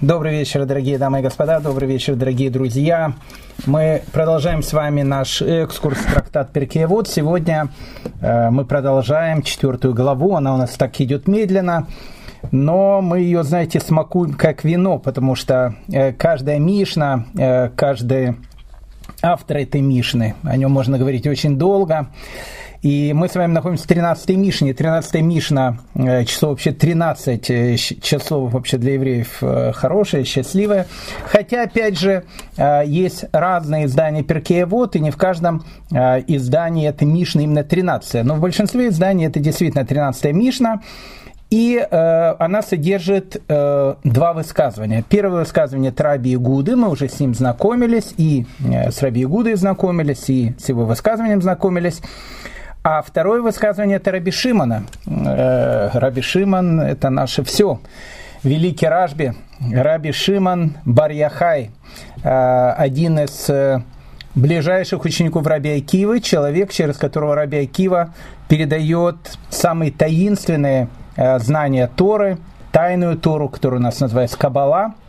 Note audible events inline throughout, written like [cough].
Добрый вечер, дорогие дамы и господа, добрый вечер, дорогие друзья. Мы продолжаем с вами наш экскурс трактат Перкеевод. Сегодня э, мы продолжаем четвертую главу, она у нас так идет медленно, но мы ее, знаете, смакуем как вино, потому что э, каждая Мишна, э, каждый автор этой Мишны, о нем можно говорить очень долго. И мы с вами находимся в 13-й Мишне. 13-я Мишна, э, число вообще 13 э, часов вообще для евреев э, хорошее, счастливое. Хотя, опять же, есть разные издания Перкея Вот, и не в каждом издании это Мишна именно 13 Но в большинстве изданий это действительно 13-я Мишна. И э, она содержит э, два высказывания. Первое высказывание это Раби Игуды, мы уже с ним знакомились, и э, с Раби Игудой знакомились, и с его высказыванием знакомились. А второе высказывание это Раби Шимона. Э, Раби Шимон – это наше все. Великий Рашби, Раби Шимон Барьяхай, э, один из э, ближайших учеников Раби Акивы, человек, через которого Раби Акива передает самые таинственные знания Торы, тайную Тору, которую у нас называется Кабала –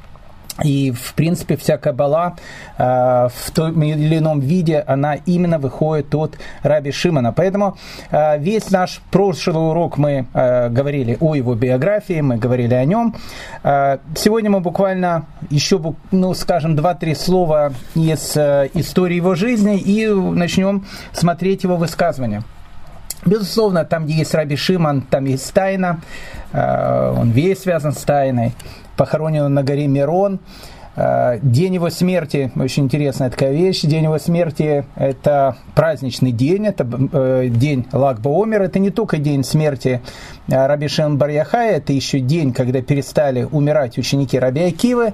и, в принципе, вся кабала э, в том или ином виде, она именно выходит от Раби Шимона. Поэтому э, весь наш прошлый урок мы э, говорили о его биографии, мы говорили о нем. Э, сегодня мы буквально еще, ну, скажем, два-три слова из э, истории его жизни и начнем смотреть его высказывания. Безусловно, там, где есть Раби Шимон, там есть тайна, он весь связан с тайной похоронен на горе Мирон. Э, день его смерти, очень интересная такая вещь, день его смерти – это праздничный день, это э, день Лагба Омер, это не только день смерти э, Раби Шимон Барьяхая, это еще день, когда перестали умирать ученики Раби Акивы.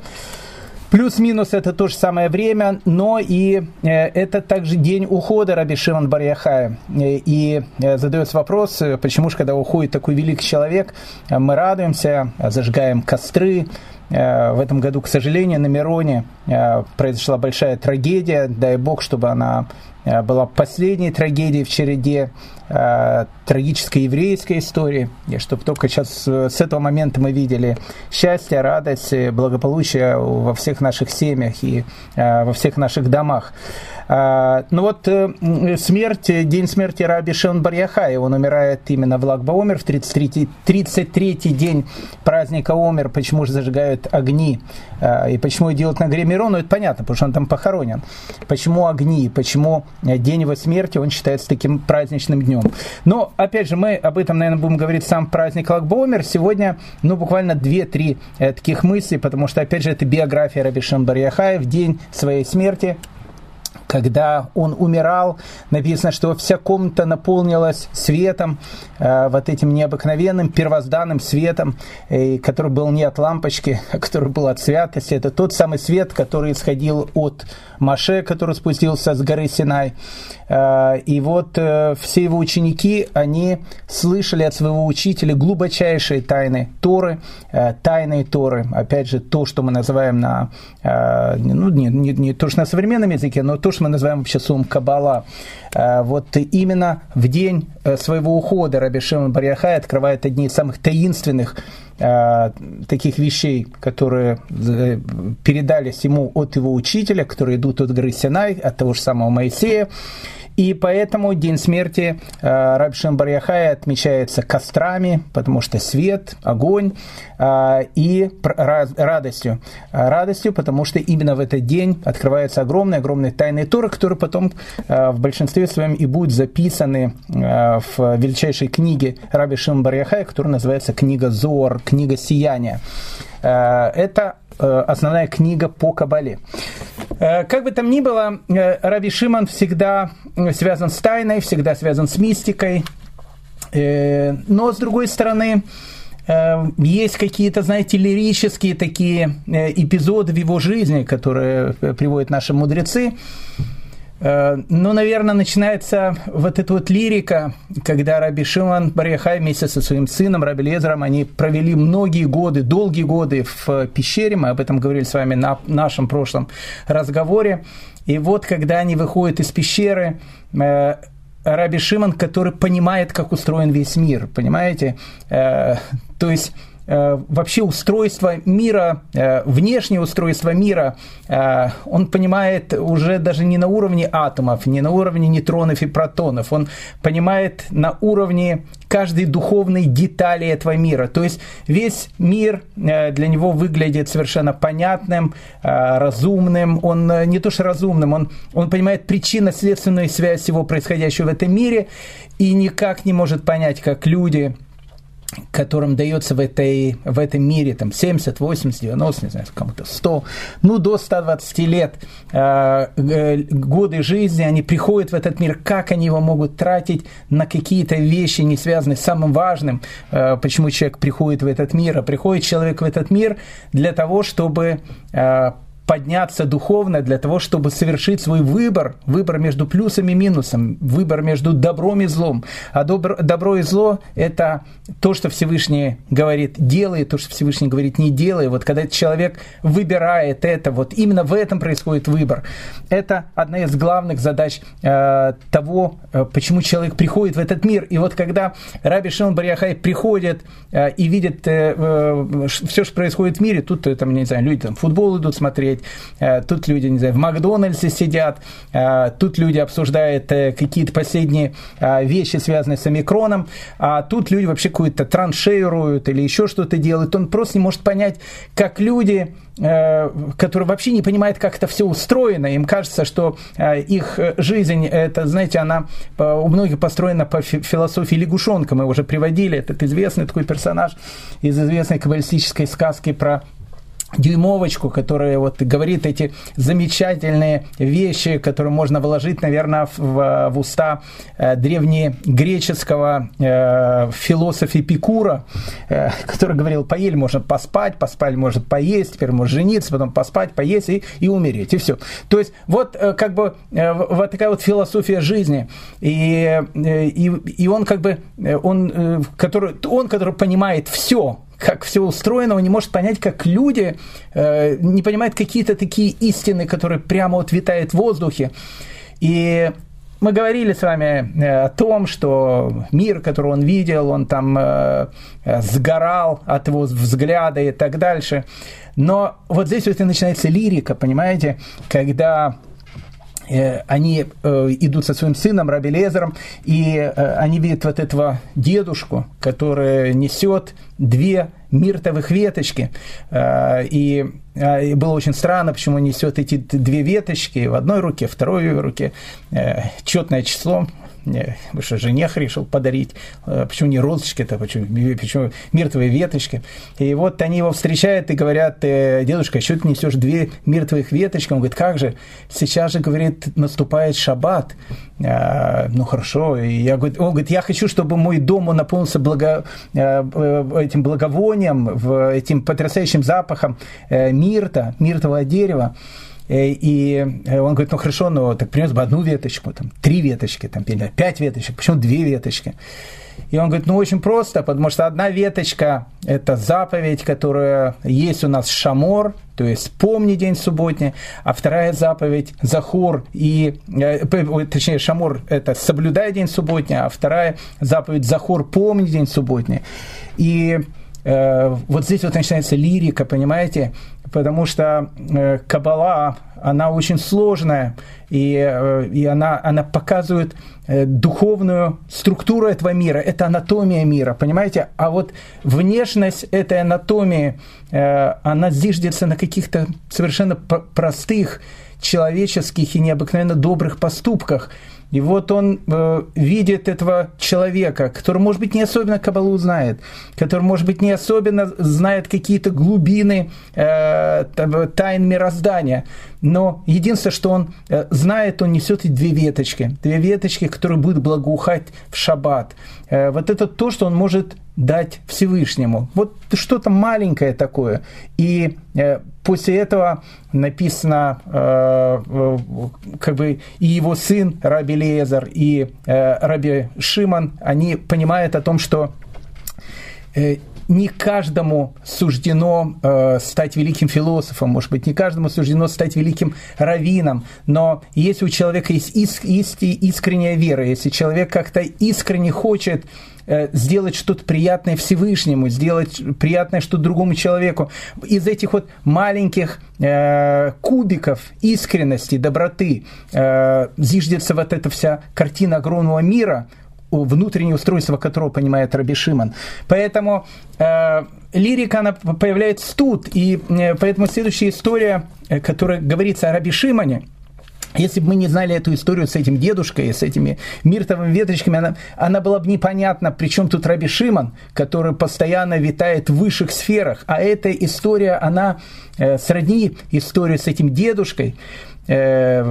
Плюс-минус это то же самое время, но и э, это также день ухода Раби Шимон Барьяхая. Э, и э, задается вопрос, почему же, когда уходит такой великий человек, мы радуемся, зажигаем костры, в этом году, к сожалению, на Мироне произошла большая трагедия. Дай Бог, чтобы она была последней трагедией в череде э, трагической еврейской истории, и чтобы только сейчас э, с этого момента мы видели счастье, радость, благополучие во всех наших семьях и э, во всех наших домах. Э, ну вот э, смерть, день смерти Раби Шон Барьяхая, он умирает именно в Лагба Омер, в 33, 33-й день праздника Омер, почему же зажигают огни, э, и почему делают на горе ну это понятно, потому что он там похоронен. Почему огни, почему день его смерти, он считается таким праздничным днем. Но, опять же, мы об этом, наверное, будем говорить сам праздник Лагбомер. Сегодня, ну, буквально 2-3 э, таких мысли, потому что, опять же, это биография Раби Шамбарьяхая в день своей смерти когда он умирал, написано, что вся комната наполнилась светом, э, вот этим необыкновенным первозданным светом, э, который был не от лампочки, [laughs] а который был от святости. Это тот самый свет, который исходил от Маше, который спустился с горы Синай. Э, и вот все его ученики, они слышали от своего учителя глубочайшие тайны Торы, тайные Торы. Опять же, то, что мы называем на, ну, не, не, не то, что на современном языке, но то, что мы называем вообще словом Кабала. Вот именно в день своего ухода Раби Шимон Барьяхай открывает одни из самых таинственных таких вещей, которые передались ему от его учителя, которые идут от горы Синай, от того же самого Моисея. И поэтому день смерти э, Рабшин Барьяхая отмечается кострами, потому что свет, огонь э, и радостью. Э, радостью, потому что именно в этот день открываются огромные, огромные тайные Торы, которые потом в большинстве своем и будут записаны в величайшей книге Раби Шимон Барьяхая, которая называется «Книга Зор», «Книга сияния». Это основная книга по Кабале. Э, как бы там ни было, э, Раби Шиман всегда связан с тайной, всегда связан с мистикой. Но, с другой стороны, есть какие-то, знаете, лирические такие эпизоды в его жизни, которые приводят наши мудрецы. Э, ну, наверное, начинается вот эта вот лирика, когда Раби Шимон Барьяхай вместе со своим сыном Раби Лезером, они провели многие годы, долгие годы в пещере, мы об этом говорили с вами на нашем прошлом разговоре, и вот когда они выходят из пещеры, э, Раби Шимон, который понимает, как устроен весь мир, понимаете? Э, то есть вообще устройство мира, э, внешнее устройство мира, э, он понимает уже даже не на уровне атомов, не на уровне нейтронов и протонов, он понимает на уровне каждой духовной детали этого мира. То есть весь мир для него выглядит совершенно понятным, разумным. Он не то что разумным, он, он понимает причинно-следственную связь всего происходящего в этом мире и никак не может понять, как люди которым дается в, этой, в этом мире там 70, 80, 90, не знаю, кому-то 100, ну до 120 лет э, э, годы жизни, они приходят в этот мир, как они его могут тратить на какие-то вещи, не связанные с самым важным, э, почему человек приходит в этот мир, а приходит человек в этот мир для того, чтобы э, подняться духовно для того, чтобы совершить свой выбор, выбор между плюсом и минусом, выбор между добром и злом. А добро, добро и зло – это то, что Всевышний говорит «делай», то, что Всевышний говорит «не делай». Вот когда человек выбирает это, вот именно в этом происходит выбор. Это одна из главных задач э, того, э, почему человек приходит в этот мир. И вот когда Раби Шимон Барьяхай приходит э, и видит э, э, все, что происходит в мире, тут, там, не знаю, люди там футбол идут смотреть, смотреть, э, тут люди, не знаю, в Макдональдсе сидят, э, тут люди обсуждают э, какие-то последние вещи, связанные с омикроном, а тут люди вообще какую-то траншею роют или еще что-то делают. Он просто не может понять, как люди которые вообще не понимают, как это все устроено. Им кажется, что их жизнь, это, знаете, она у многих построена по философии лягушонка. Мы уже приводили этот известный такой персонаж из известной каббалистической сказки про дюймовочку, которая вот говорит эти замечательные вещи, которые можно вложить, наверное, в, в уста э, древнегреческого э, философа Пикура, э, который говорил, поели можно поспать, поспать может поесть, теперь можно жениться, потом поспать, поесть и, и умереть, и все. То есть вот э, как бы э, вот такая вот философия жизни. И, э, и, и он как бы, э, он, э, который, он, который понимает все, как все устроено, он не может понять, как люди э, не понимают какие-то такие истины, которые прямо вот витают в воздухе. И мы говорили с вами э, о том, что мир, который он видел, он там э, сгорал от его взгляда и так дальше. Но вот здесь вот и начинается лирика, понимаете, когда они э, идут со своим сыном Раби Лезером, и э, они видят вот этого дедушку, который несет две миртовых веточки. И было очень странно, почему он несет эти две веточки в одной руке, в второй руке. Четное число, вы что, жене решил подарить, э, почему не розочки-то, почему, почему мертвые веточки. И вот они его встречают и говорят, «Э, дедушка, что ты несешь две мертвых веточки? Он говорит, как же, сейчас же, говорит, наступает шаббат. А, ну хорошо, и я, говорит, он говорит, я хочу, чтобы мой дом он наполнился благо, э, этим благовонием, этим потрясающим запахом мирта, миртового дерева. Э, и э, он говорит, ну хорошо, но так принес бы одну веточку, там, три веточки, там, пять веточек, почему две веточки? И он говорит, ну очень просто, потому что одна веточка – это заповедь, которая есть у нас шамор, то есть помни день субботний, а вторая заповедь – захор, и, э, точнее, шамор – это соблюдай день субботний, а вторая заповедь – захор, помни день субботний. И вот здесь вот начинается лирика, понимаете, потому что э, Кабала, она очень сложная, и, э, и она, она показывает э, духовную структуру этого мира, это анатомия мира, понимаете? А вот внешность этой анатомии, э, она зиждется на каких-то совершенно простых человеческих и необыкновенно добрых поступках – и вот он э, видит этого человека, который, может быть, не особенно Кабалу знает, который, может быть, не особенно знает какие-то глубины э, тайн мироздания. Но единственное, что он э, знает, он несет и две веточки. Две веточки, которые будут благоухать в шаббат. Э, вот это то, что он может дать Всевышнему. Вот что-то маленькое такое. И э, после этого написано, э, э, как бы и его сын Раби Лезар, и Раби Шиман, они понимают о том, что не каждому суждено э, стать великим философом, может быть, не каждому суждено стать великим раввином, но если у человека есть иск, иск, искренняя вера, если человек как-то искренне хочет э, сделать что-то приятное Всевышнему, сделать приятное что-то другому человеку. Из этих вот маленьких э, кубиков искренности, доброты э, зиждется вот эта вся картина огромного мира, внутреннее устройство которого понимает Раби Шиман. Поэтому э, лирика, она появляется тут, и э, поэтому следующая история, э, которая говорится о Раби Шимане, если бы мы не знали эту историю с этим дедушкой, с этими миртовыми веточками, она, она была бы непонятна, причем тут Раби Шиман, который постоянно витает в высших сферах. А эта история, она э, сродни истории с этим дедушкой, Э,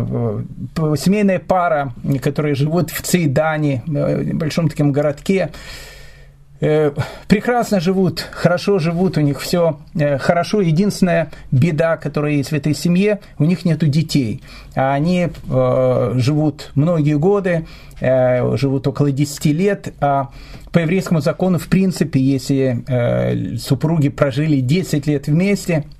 семейная пара, которая живут в Цейдане, э, небольшом таком городке, э, прекрасно живут, хорошо живут, у них все хорошо. Единственная беда, которая есть в этой семье, у них нет детей. А они живут многие годы, живут около 10 лет, а по еврейскому закону, в принципе, если супруги прожили 10 лет вместе –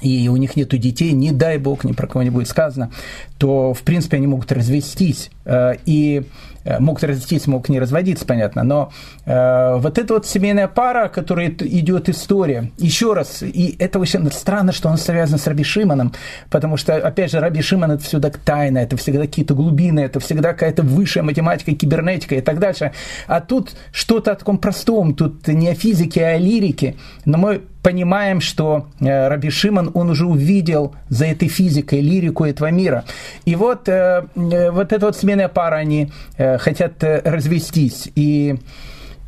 и у них нет детей, не дай бог, ни про кого не будет сказано, то, в принципе, они могут развестись. Э, и э, могут развестись, могут не разводиться, понятно, но э, вот эта вот семейная пара, которая идет история, еще раз, и это очень странно, что он связан с Раби Шиманом, потому что, опять же, Раби Шиман это всегда тайна, это всегда какие-то глубины, это всегда какая-то высшая математика, кибернетика и так дальше. А тут что-то о таком простом, тут не о физике, а о лирике, но мы понимаем, что э, Раби Шиман, он уже увидел за этой физикой лирику этого мира. И вот, э, э, вот эта вот сменная пара, они хотят развестись. И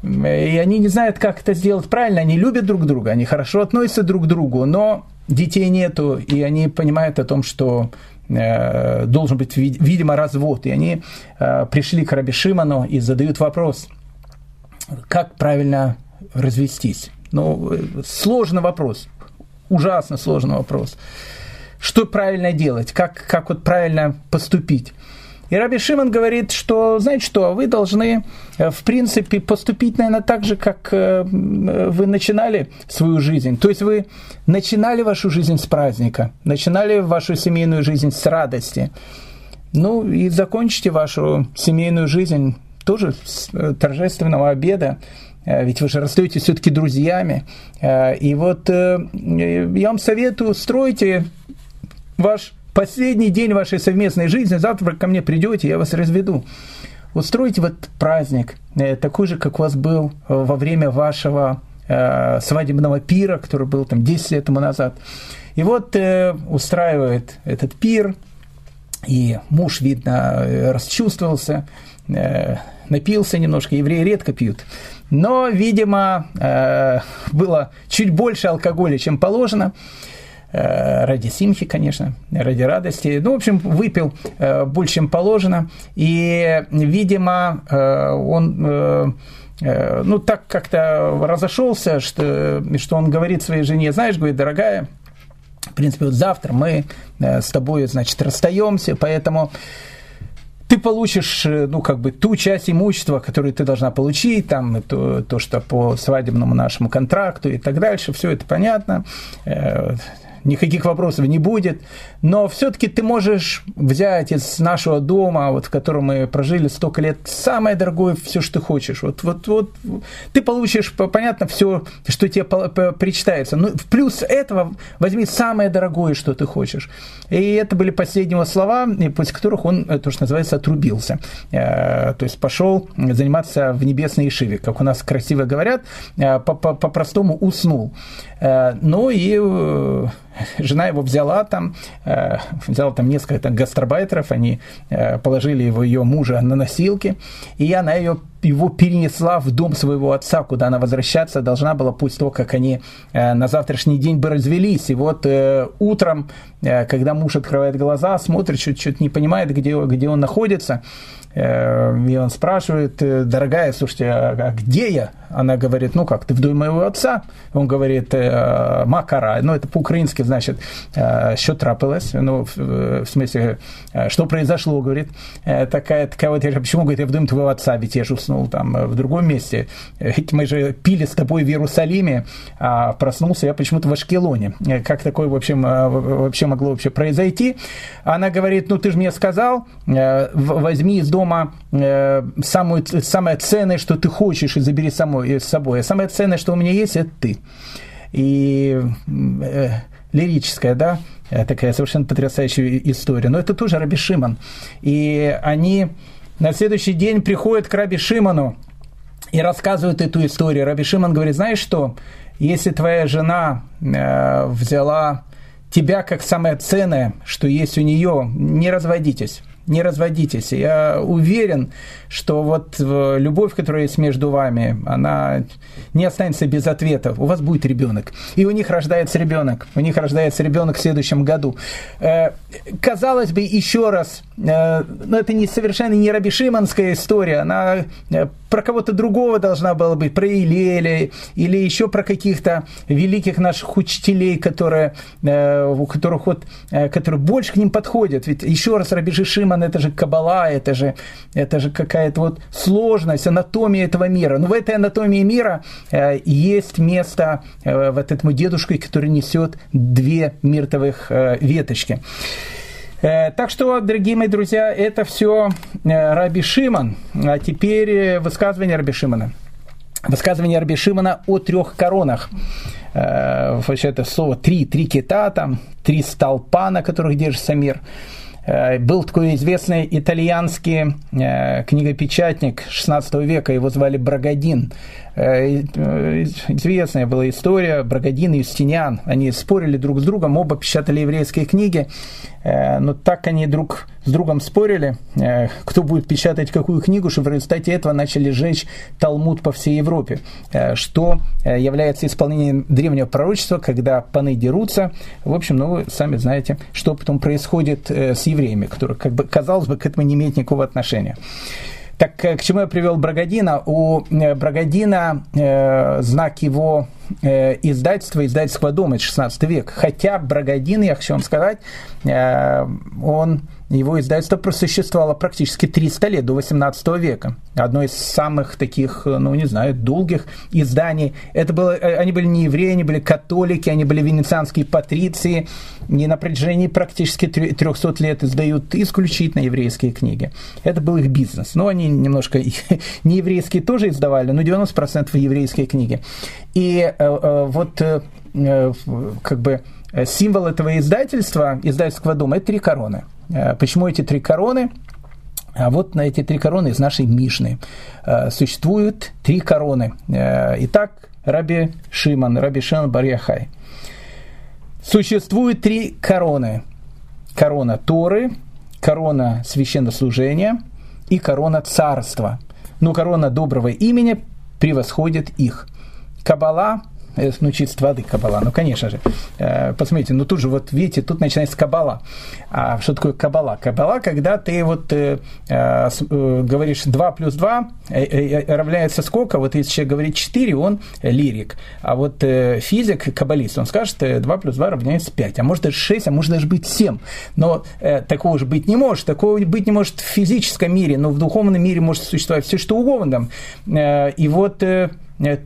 и они не знают, как это сделать правильно. Они любят друг друга, они хорошо относятся друг к другу, но детей нету, и они понимают о том, что должен быть, видимо, развод. И они пришли к Раби Шиману и задают вопрос, как правильно развестись. Ну, сложный вопрос, ужасно сложный вопрос. Что правильно делать, как, как вот правильно поступить? И Раби Шимон говорит, что, знаете что, вы должны, э, в принципе, поступить, наверное, так же, как э, вы начинали свою жизнь. То есть вы начинали вашу жизнь с праздника, начинали вашу семейную жизнь с радости. Ну и закончите вашу семейную жизнь тоже с э, торжественного обеда ведь вы же расстаетесь все-таки друзьями. И вот я вам советую, стройте ваш последний день вашей совместной жизни, завтра ко мне придете, я вас разведу. Устройте вот праздник, такой же, как у вас был во время вашего свадебного пира, который был там 10 лет тому назад. И вот устраивает этот пир, и муж, видно, расчувствовался, напился немножко, евреи редко пьют. Но, видимо, э, было чуть больше алкоголя, чем положено. Э, ради симхи, конечно, ради радости. Ну, в общем, выпил э, больше, чем положено. И, видимо, он ну, так как-то разошелся, что, что он говорит своей жене, знаешь, говорит, дорогая, в принципе, вот завтра мы с тобой, значит, расстаемся, поэтому ты получишь, э, ну, как бы, ту часть имущества, которую ты должна получить, там, то, то что по свадебному нашему контракту и так дальше, все это понятно. Никаких вопросов не будет, но все-таки ты можешь взять из нашего дома, вот, в котором мы прожили столько лет, самое дорогое, все, что ты хочешь. Вот, вот, вот, ты получишь, понятно, все, что тебе причитается. Но в плюс этого возьми самое дорогое, что ты хочешь. И это были последние слова, после которых он, э, то, что называется, отрубился. Э, то есть пошел заниматься в небесной Ишиве, как у нас красиво говорят, э, по-простому уснул. Ну и [laughs] жена его взяла там, э, взяла там несколько там, гастробайтеров, они э, положили его, ее мужа на носилки, и она ее его перенесла в дом своего отца, куда она возвращаться должна была после того, как они э, на завтрашний день бы развелись. И вот э, утром, э, когда муж открывает глаза, смотрит, что-то не понимает, где, где он находится, и он спрашивает, «Э, дорогая, слушайте, а, а где я? Она говорит, ну как, ты в доме моего отца? Он говорит, «Э, макара, ну это по-украински значит, что трапилось, ну в, смысле, что произошло, говорит, такая, такая вот, почему, говорит, я в доме твоего отца, ведь я же уснул там в другом месте. Ведь мы же пили с тобой в Иерусалиме, а проснулся я почему-то в Ашкелоне. Как такое вообще, вообще могло вообще произойти? Она говорит, ну ты же мне сказал, возьми из дома самую, самое ценное, что ты хочешь, и забери самой, с собой. А самое ценное, что у меня есть, это ты. И э, лирическая, да, э, такая совершенно потрясающая история. Но это тоже Раби Шимон. И они на следующий день приходят к Раби Шимону и рассказывают эту историю. Раби Шимон говорит, знаешь что, если твоя жена э, взяла тебя как самое ценное, что есть у нее, не разводитесь не разводитесь. Я уверен, что вот э, любовь, которая есть между вами, она не останется без ответа. У вас будет ребенок. И у них рождается ребенок. У них рождается ребенок в следующем году. Э, казалось бы, еще раз, э, но это не совершенно не Рабишиманская история. Она про кого-то другого должна была быть, про Илеля или еще про каких-то великих наших учителей, которые, у которых вот, которые больше к ним подходят. Ведь еще раз Рабиши Шиман это же кабала, это же, это же какая какая-то вот сложность, анатомия этого мира. Но в этой анатомии мира э, есть место э, вот этому дедушке, который несет две миртовых э, веточки. Так что, дорогие мои друзья, это все Раби Шиман. А теперь высказывание Раби Шимана. Высказывание Раби Шимана о трех коронах. Вообще это слово три, три кита, там, три столпа, на которых держится мир. Э, был такой известный итальянский э, книгопечатник 16 века, его звали Брагадин. Э, известная была история, Брагадин и Юстиниан. Они спорили друг с другом, оба печатали еврейские книги, но так они друг с другом спорили, кто будет печатать какую книгу, что в результате этого начали жечь Талмуд по всей Европе, что является исполнением древнего пророчества, когда паны дерутся. В общем, ну, вы сами знаете, что потом происходит с евреями, которые, как бы, казалось бы, к этому не имеют никакого отношения. Так э, к чему я привел Брагадина? У э, Брагадина э, знак его э, издательства, издательского дома, это 16 век. Хотя Брагадин, я хочу вам сказать, э, он его издательство просуществовало практически 300 лет, до 18 века. Одно из самых таких, ну, не знаю, долгих изданий. Это было, э, они были не евреи, они были католики, они были венецианские патриции. И на протяжении практически 300 лет издают исключительно еврейские книги. Это был их бизнес. Но они немножко [laughs] не еврейские тоже издавали, но 90% еврейские книги. И э, э, вот э, э как бы символ этого издательства, издательского дома, это три короны – Э, почему эти три короны? А вот на эти три короны из нашей Мишны э, существуют три короны. Э, итак, Раби Шиман, Раби Шиман Барьяхай. Существует три короны. Корона Торы, корона священнослужения и корона царства. Но корона доброго имени превосходит их. Кабала ну, чисто воды кабала, ну, конечно же. Э, посмотрите, ну, тут же, вот видите, тут начинается кабала. А что такое кабала? Кабала, когда ты вот э, э, э говоришь 2 плюс 2 э, э, равняется сколько? Вот если человек говорит 4, он лирик. А вот э, физик, каббалист, он скажет, 2 плюс 2 равняется 5. А может даже 6, а может даже быть 7. Но э, такого же быть не может. Такого быть не может в физическом мире, но в духовном мире может существовать все что угодно. Э, и вот... Э, Э,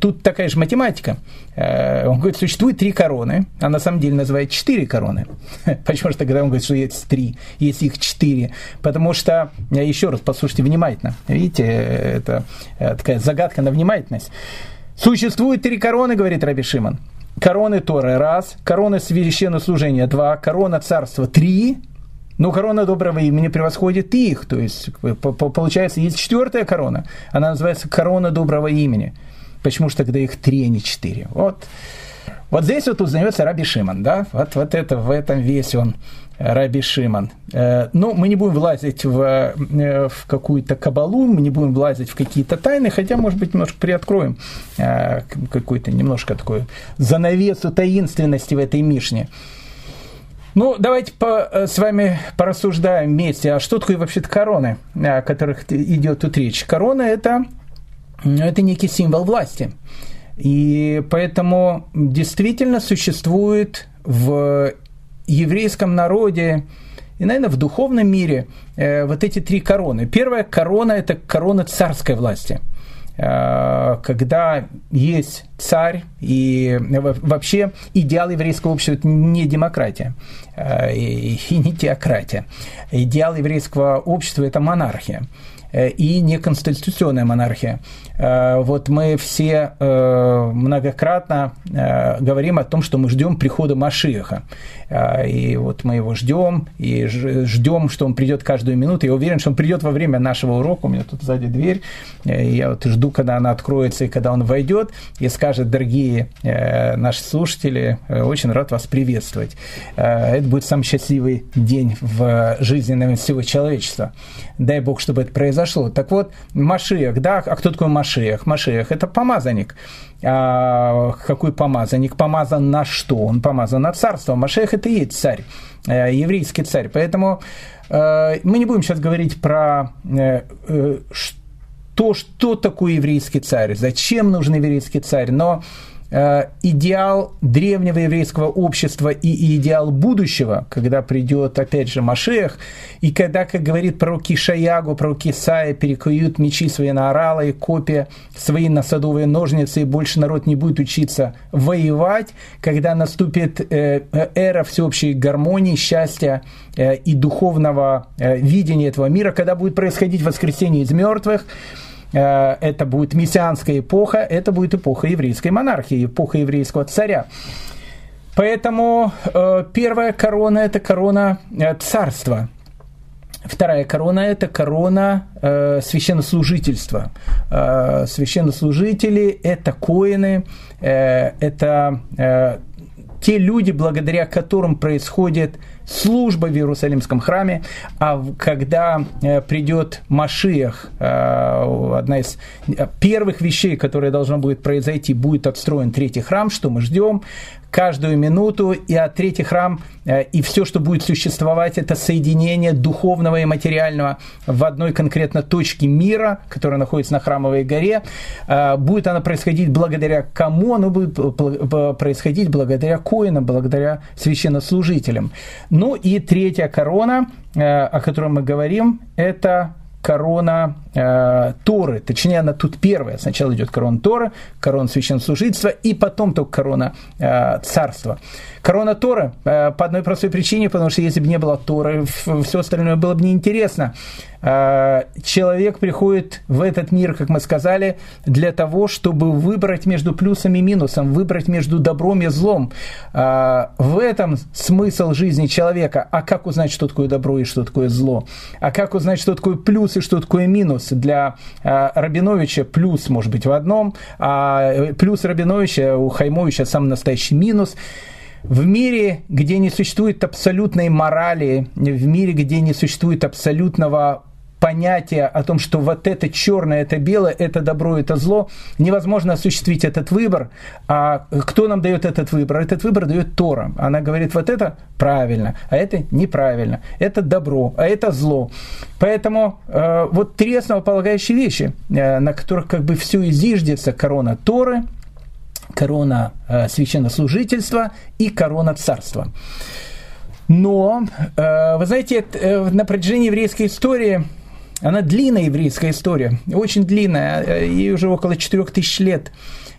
тут такая же математика. Э, он говорит, существует три короны, а на самом деле называет четыре короны. [laughs] Почему же тогда он говорит, что есть три, есть их четыре? Потому что, э, еще раз, послушайте внимательно. Видите, это такая загадка на внимательность. Существует три короны, говорит Раби Шимон. Короны Торы – раз, короны священнослужения – два, корона царства – три, но корона доброго имени превосходит их. То есть, получается, есть четвертая корона. Она называется корона доброго имени. Почему же тогда их три, а не четыре? Вот. Вот здесь вот узнается Раби Шиман, да? Вот, вот это, в этом весь он, Раби Шиман. Э, ну, мы не будем влазить в, э, в какую-то кабалу, мы не будем влазить в какие-то тайны, хотя, может быть, немножко приоткроем э, какую-то немножко такую занавесу таинственности в этой Мишне. Ну, давайте по, с вами порассуждаем вместе, а что такое вообще-то короны, о которых идет тут речь? Корона – это это некий символ власти. И поэтому действительно существует в еврейском народе И, наверное, в духовном мире вот эти три короны. Первая корона – это корона царской власти – Э, когда есть царь, и вообще идеал еврейского общества – это не демократия э, и не теократия. Идеал еврейского общества – это монархия э, и не конституционная монархия. Вот мы все многократно говорим о том, что мы ждем прихода Машиаха. И вот мы его ждем, и ждем, что он придет каждую минуту. Я уверен, что он придет во время нашего урока. У меня тут сзади дверь. Э, я вот жду, когда она откроется и когда он войдет и скажет, дорогие э, наши слушатели, э, очень рад вас приветствовать. Это будет самый счастливый день в жизни, наверное, всего человечества. Дай Бог, чтобы это произошло. Так вот, Машиях, да, а кто такой Машиях? Машиях – это помазанник. А, какой помазанник? Помазан на что? Он помазан на царство. Машех – это и есть царь, э, еврейский царь. Поэтому э, мы не будем сейчас говорить про э, то, что такое еврейский царь, зачем нужен еврейский царь, но идеал древнего еврейского общества и идеал будущего, когда придет, опять же, Машех, и когда, как говорит пророк Ишаягу, пророк Исаия, перекуют мечи свои на орала и копия свои на садовые ножницы, и больше народ не будет учиться воевать, когда наступит э, эра всеобщей гармонии, счастья э, и духовного видения этого мира, когда будет происходить воскресение из мертвых, Э, это будет мессианская эпоха, это будет эпоха еврейской монархии, эпоха еврейского царя. Поэтому э, первая корона – это корона э, царства. Вторая корона – это корона э, священнослужительства. Э, священнослужители – это коины, э, это э, те люди, благодаря которым происходит служба в Иерусалимском храме, а когда э, придет Машиах, э, одна из э, первых вещей, которая должна будет произойти, будет отстроен третий храм, что мы ждем, каждую минуту, и а третий храм, и все, что будет существовать, это соединение духовного и материального в одной конкретно точке мира, которая находится на Храмовой горе. Будет она происходить благодаря кому? Оно будет происходить благодаря коинам, благодаря священнослужителям. Ну и третья корона, э, о которой мы говорим, это корона э, Торы, точнее она тут первая. Сначала идет корона Торы, корона священнослужительства и потом только корона э, царства. Корона Торы э, по одной простой причине, потому что если бы не было Торы, все остальное было бы неинтересно. Э, человек приходит в этот мир, как мы сказали, для того, чтобы выбрать между плюсом и минусом, выбрать между добром и злом. Э, в этом смысл жизни человека. А как узнать, что такое добро и что такое зло? А как узнать, что такое плюс и что такое минус? Для Рабиновича плюс может быть в одном, а плюс Рабиновича у Хаймовича самый настоящий минус. В мире, где не существует абсолютной морали, в мире, где не существует абсолютного понятие о том, что вот это черное, это белое, это добро, это зло, невозможно осуществить этот выбор. А кто нам дает этот выбор? Этот выбор дает Тора. Она говорит, вот это правильно, а это неправильно. Это добро, а это зло. Поэтому э, вот три основополагающие вещи, э, на которых как бы все изиждется корона Торы, корона э, священнослужительства и корона царства. Но, э, вы знаете, э, на протяжении еврейской истории она длинная еврейская история, очень длинная, ей уже около 4000 лет.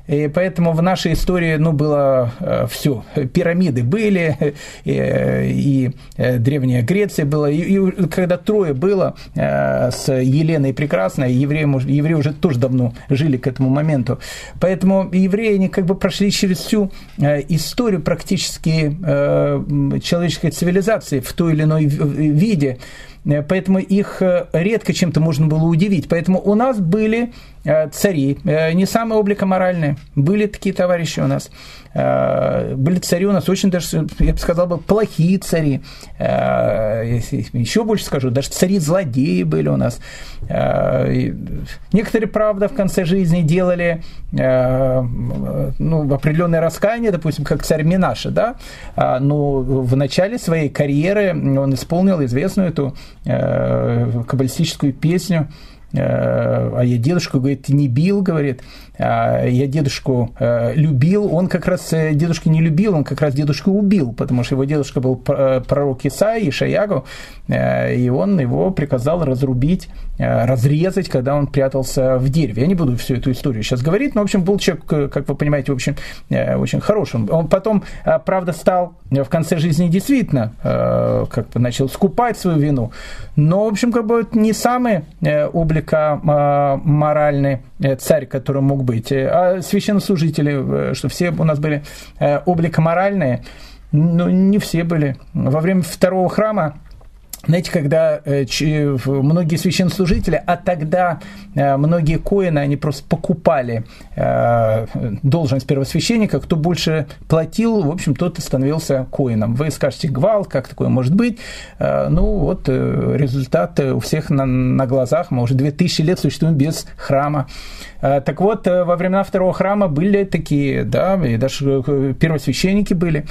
И поэтому в нашей истории ну, было э, все. Пирамиды были, и, и э, Древняя Греция была. И, и когда трое было э, с Еленой Прекрасной, евреи, евреи уже тоже давно жили к этому моменту. Поэтому евреи они как бы прошли через всю э, историю практически э, человеческой цивилизации в той или иной виде. Э, поэтому их э, редко чем-то можно было удивить. Поэтому у нас были э, цари, не самые обликоморальные, были такие товарищи у нас. Были цари у нас очень даже, я бы сказал, бы, плохие цари. Еще больше скажу, даже цари-злодеи были у нас. Некоторые, правда, в конце жизни делали ну, определенное раскаяние, допустим, как царь Минаша, да, но в начале своей карьеры он исполнил известную эту э, каббалистическую песню а я дедушку, говорит, не бил, говорит, а я дедушку любил, он как раз дедушку не любил, он как раз дедушку убил, потому что его дедушка был пророк Исаи, Ишаягу, и он его приказал разрубить, разрезать, когда он прятался в дереве. Я не буду всю эту историю сейчас говорить, но, в общем, был человек, как вы понимаете, в общем, очень хорошим. Он потом, правда, стал в конце жизни действительно как бы начал скупать свою вину, но, в общем, как бы не самый облика моральный царь, который мог быть, а священнослужители, что все у нас были облика моральные, но не все были. Во время второго храма знаете, когда э, многие священнослужители, а тогда э, многие коины, они просто покупали э, должность первосвященника, кто больше платил, в общем, тот и становился коином. Вы скажете, гвал, как такое может быть? Ну, вот результат у всех на, на глазах, мы уже 2000 лет существуем без храма. Так вот, во времена второго храма были такие, да, и даже первосвященники были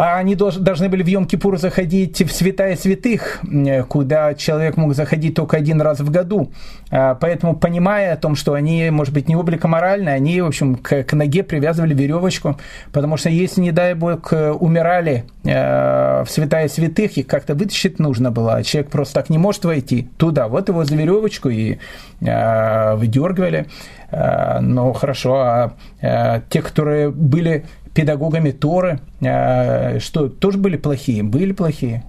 а они должны были в Йом-Кипур заходить в святая святых, куда человек мог заходить только один раз в году. А, поэтому, понимая о том, что они, может быть, не облико моральные, они, в общем, к, к ноге привязывали веревочку, потому что если, не дай бог, умирали э, в святая святых, их как-то вытащить нужно было, а человек просто так не может войти туда. Вот его за веревочку и э, выдергивали. Э, ну, хорошо, а те, которые были педагогами Торы, э, что тоже были плохие, были плохие,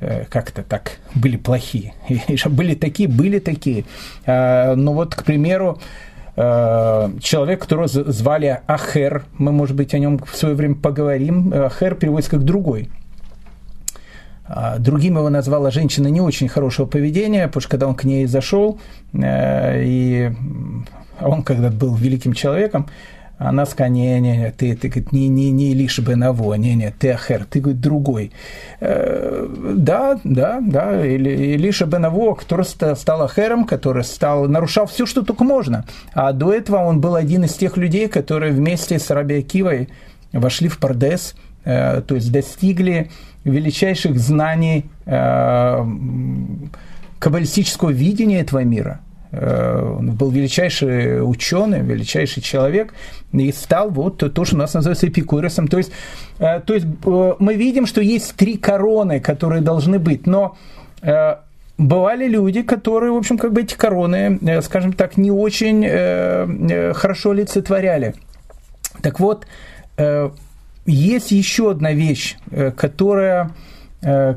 э, как-то так, были плохие. [laughs] Были такие, были такие. Э, ну вот, к примеру, человек, которого звали Ахер, мы, может быть, о нем в свое время поговорим. Ахер переводится как «другой». Другим его назвала женщина не очень хорошего поведения, потому что когда он к ней зашел, и он когда был великим человеком, она сказала, не, не, не, ты, ты говорит, не, не, не Илиша Бенаво, не, не, ты Ахер, ты, говорит, другой. Э, да, да, да, или Илиша Бенаво, который стал Ахером, который стал, нарушал все, что только можно. А до этого он был один из тех людей, которые вместе с Раби Акивой вошли в Пардес, э, то есть достигли величайших знаний э, каббалистического видения этого мира – он был величайший ученый, величайший человек, и стал вот то, что у нас называется эпикурисом. То есть, э, то есть э, мы видим, что есть три короны, которые должны быть, но бывали люди, которые, в общем, как бы эти короны, скажем так, не очень хорошо олицетворяли. Так вот, есть еще одна вещь, которая Э,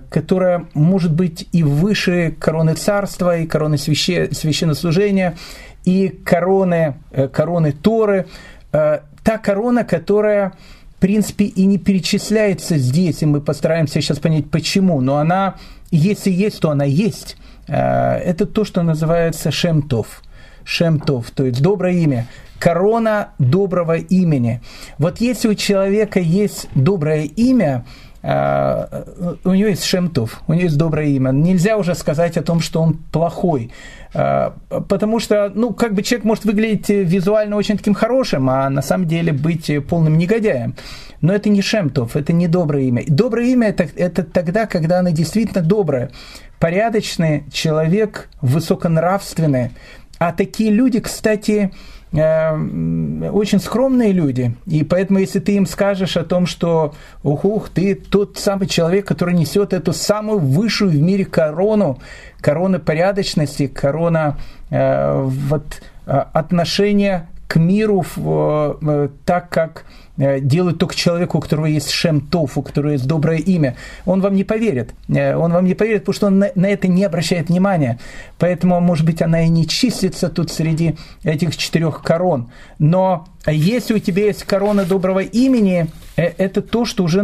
которая может быть и выше короны царства, и короны свяще, священнослужения, и короны, э, короны Торы. Э, та корона, которая, в принципе, и не перечисляется здесь, и мы постараемся сейчас понять, почему, но она, если есть, то она есть. Это то, что называется шемтов. Шемтов, то есть доброе имя корона доброго имени. Вот если у человека есть доброе имя, у него есть Шемтов, у него есть доброе имя. Нельзя уже сказать о том, что он плохой. А, потому что, ну, как бы человек может выглядеть визуально очень таким хорошим, а на самом деле быть полным негодяем. Но это не Шемтов, это не доброе имя. Доброе имя это, это тогда, когда оно действительно доброе. Порядочный человек, высоконравственный. А такие люди, кстати, Э, очень скромные люди, и поэтому если ты им скажешь о том, что ух, ух, ты тот самый человек, который несет эту самую высшую в мире корону, корона порядочности, корона э, вот, э, отношения к миру э, так, как делают только человеку, у которого есть шемтов, у которого есть доброе имя, он вам не поверит. Э, он вам не поверит, потому что он на, на это не обращает внимания. Поэтому, может быть, она и не числится тут среди этих четырех корон. Но если у тебя есть корона доброго имени, э, это то, что уже,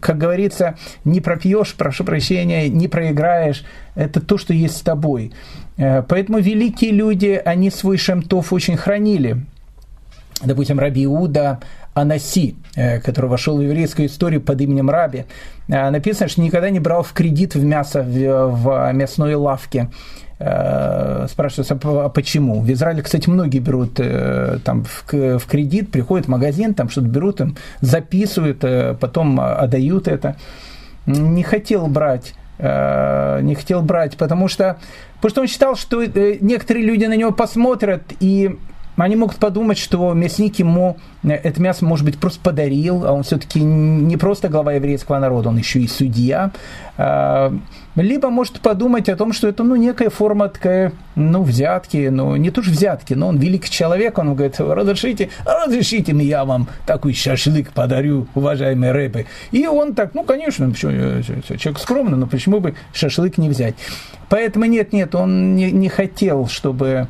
как говорится, не пропьешь, прошу прощения, не проиграешь. Это то, что есть с тобой. Поэтому великие люди, они свой шемтов очень хранили допустим, Раби Иуда Анаси, э, который вошел в еврейскую историю под именем Раби, э, написано, что никогда не брал в кредит в мясо в, мясной лавке. Э, спрашивается, а почему? В Израиле, кстати, многие берут там в, в кредит, приходят в магазин, там что-то берут, им записывают, потом отдают это. Не хотел брать не хотел брать, потому что, потому что он считал, что некоторые люди на него посмотрят и они могут подумать, что мясник ему э, это мясо, может быть, просто подарил, а он все-таки не просто глава еврейского народа, он еще и судья. А, либо может подумать о том, что это ну, некая форма такая, ну, взятки, ну, не тоже взятки, но он великий человек, он говорит, разрешите, разрешите мне, я вам такой шашлык подарю, уважаемые рэпы. И он так, ну, конечно, человек скромный, но почему бы шашлык не взять? Поэтому нет, нет, он не, не хотел, чтобы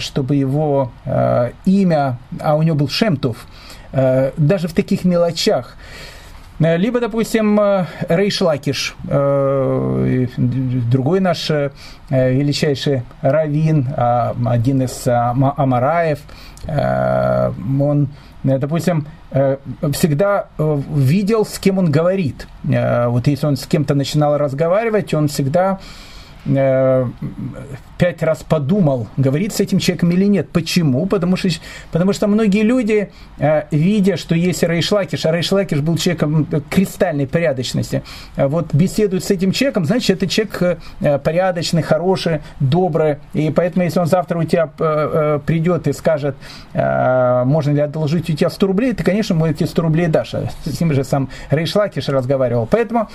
чтобы его э, имя, а у него был Шемтов, э, даже в таких мелочах, либо, допустим, Рейш Лакиш, другой наш величайший раввин, а, один из Амараев, он, допустим, всегда видел, с кем он говорит. Вот если он с кем-то начинал разговаривать, он всегда Э, пять раз подумал, говорить с этим человеком или нет. Почему? Потому что, потому что многие люди, э, видя, что есть Рейш Лакиш, а Рейш Лакиш был человеком кристальной порядочности, э, вот беседуют с этим человеком, значит, это человек порядочный, хороший, добрый. И поэтому, если он завтра у тебя придет и скажет, можно ли одолжить у тебя 100 рублей, ты, конечно, ему эти 100 рублей дашь. С ним же сам Рейш Лакиш разговаривал. Поэтому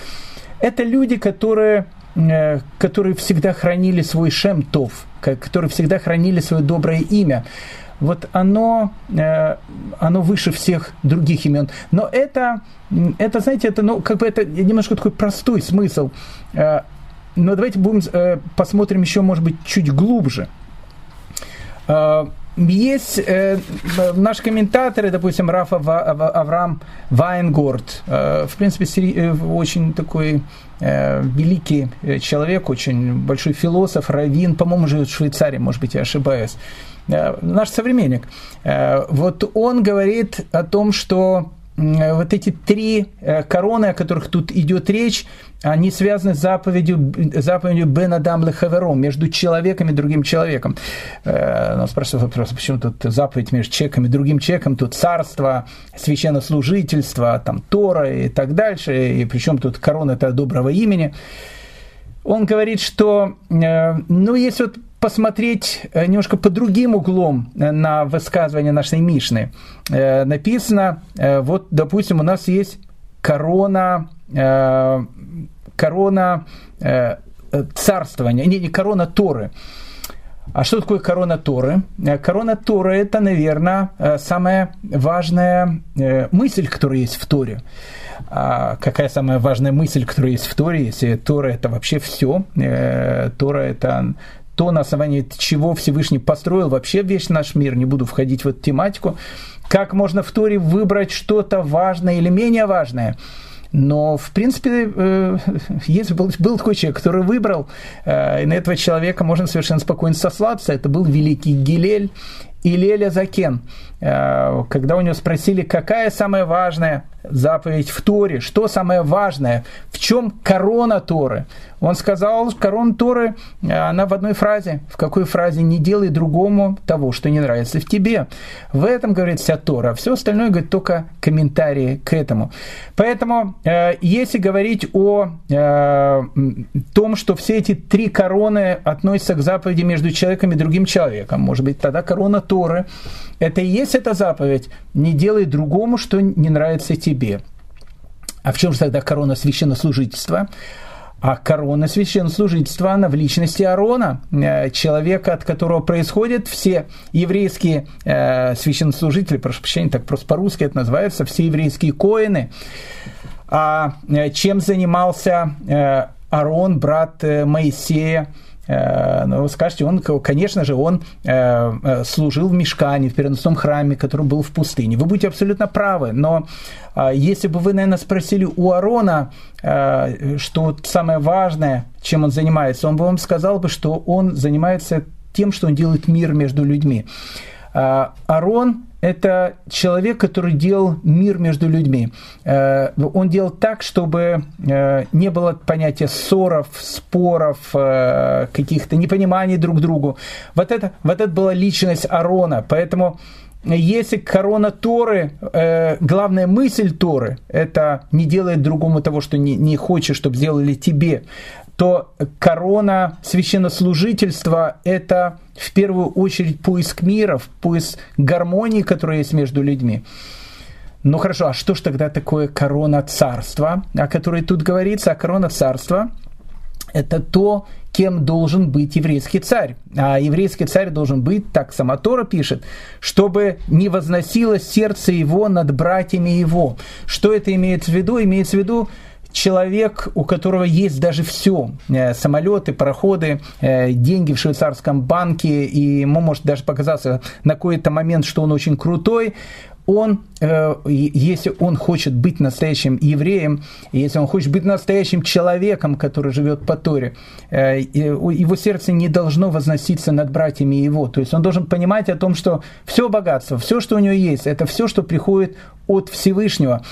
это люди, которые Э, которые всегда хранили свой שם טוב, которые всегда хранили свое доброе имя. Вот оно, э, оно выше всех других имен. Но это, это, знаете, это, ну, как бы это немножко такой простой смысл. Э, но давайте будем посмотрим еще, может быть, чуть глубже. Есть э, наши комментаторы, допустим, Рафа Авраам Вайнгорд, э, в принципе, э, очень такой э, великий э, человек, очень большой философ, раввин, по-моему, живет в Швейцарии, может быть, я ошибаюсь, э, наш современник. Э, вот он говорит о том, что вот эти три э, короны, о которых тут идет речь, они связаны с заповедью, заповедью Бен Адам Лехавером, между человеком и другим человеком. Э, нас спрашивают вопрос, почему тут заповедь между человеком и другим человеком, тут царство, священнослужительство, там Тора и так дальше, и причем тут корона это доброго имени. Он говорит, что, э, ну, если вот посмотреть э, немножко по другим углом э, на высказывание нашей Мишны. Э, написано, вот, допустим, у нас есть корона, корона царствования, не, не корона Торы. А что такое корона Торы? Корона Торы – это, наверное, самая важная мысль, которая есть в Торе. А какая самая важная мысль, которая есть в Торе, если Тора – это вообще все? Тора – это то, на основании чего Всевышний построил вообще весь наш мир, не буду входить в эту тематику, как можно в Торе выбрать что-то важное или менее важное. Но, в принципе, э, [laughs] если был, был такой человек, который выбрал, э, и на этого человека можно совершенно спокойно сослаться, это был великий Гилель, Илеля Закен, когда у него спросили, какая самая важная заповедь в Торе, что самое важное, в чем корона Торы, он сказал, корона Торы, э, она в одной фразе. В какой фразе? Не делай другому того, что не нравится в тебе. В этом говорит вся Тора. Все остальное говорит только комментарии к этому. Поэтому, э, если говорить о том, что все эти три короны относятся к заповеди между человеком и другим человеком, может быть, тогда корона Торы. Это и есть эта заповедь. Не делай другому, что не нравится тебе. А в чем же тогда корона священнослужительства? А корона священнослужительства, она в личности Аарона, э, человека, от которого происходят все еврейские э, священнослужители, прошу прощения, так просто по-русски это называется, все еврейские коины. А э, чем занимался э, Аарон, брат Моисея, ну, вы скажете, он, конечно же, он э, э, служил в Мешкане, в переносном храме, который был в пустыне. Вы будете абсолютно правы, но если бы вы, наверное, спросили у Арона, что самое важное, чем он занимается, он бы вам сказал бы, что он занимается тем, что он делает мир между людьми. Арон это человек, который делал мир между людьми. Э, он делал так, чтобы э, не было понятия ссоров, споров, э, каких-то непониманий друг другу. Вот это, вот это была личность Арона. Поэтому если корона Торы, э, главная мысль Торы, это не делает другому того, что не, не хочешь, чтобы сделали тебе, то корона священнослужительства – это в первую очередь поиск мира, поиск гармонии, которая есть между людьми. Ну хорошо, а что ж тогда такое корона царства, о которой тут говорится? А корона царства – это то, кем должен быть еврейский царь. А еврейский царь должен быть, так сама Тора пишет, чтобы не возносилось сердце его над братьями его. Что это имеется в виду? Имеется в виду человек, у которого есть даже все, э, самолеты, пароходы, э, деньги в швейцарском банке, и ему может даже показаться на какой-то момент, что он очень крутой, он, э, если он хочет быть настоящим евреем, если он хочет быть настоящим человеком, который живет по Торе, э, его сердце не должно возноситься над братьями его. То есть он должен понимать о том, что все богатство, все, что у него есть, это все, что приходит от Всевышнего.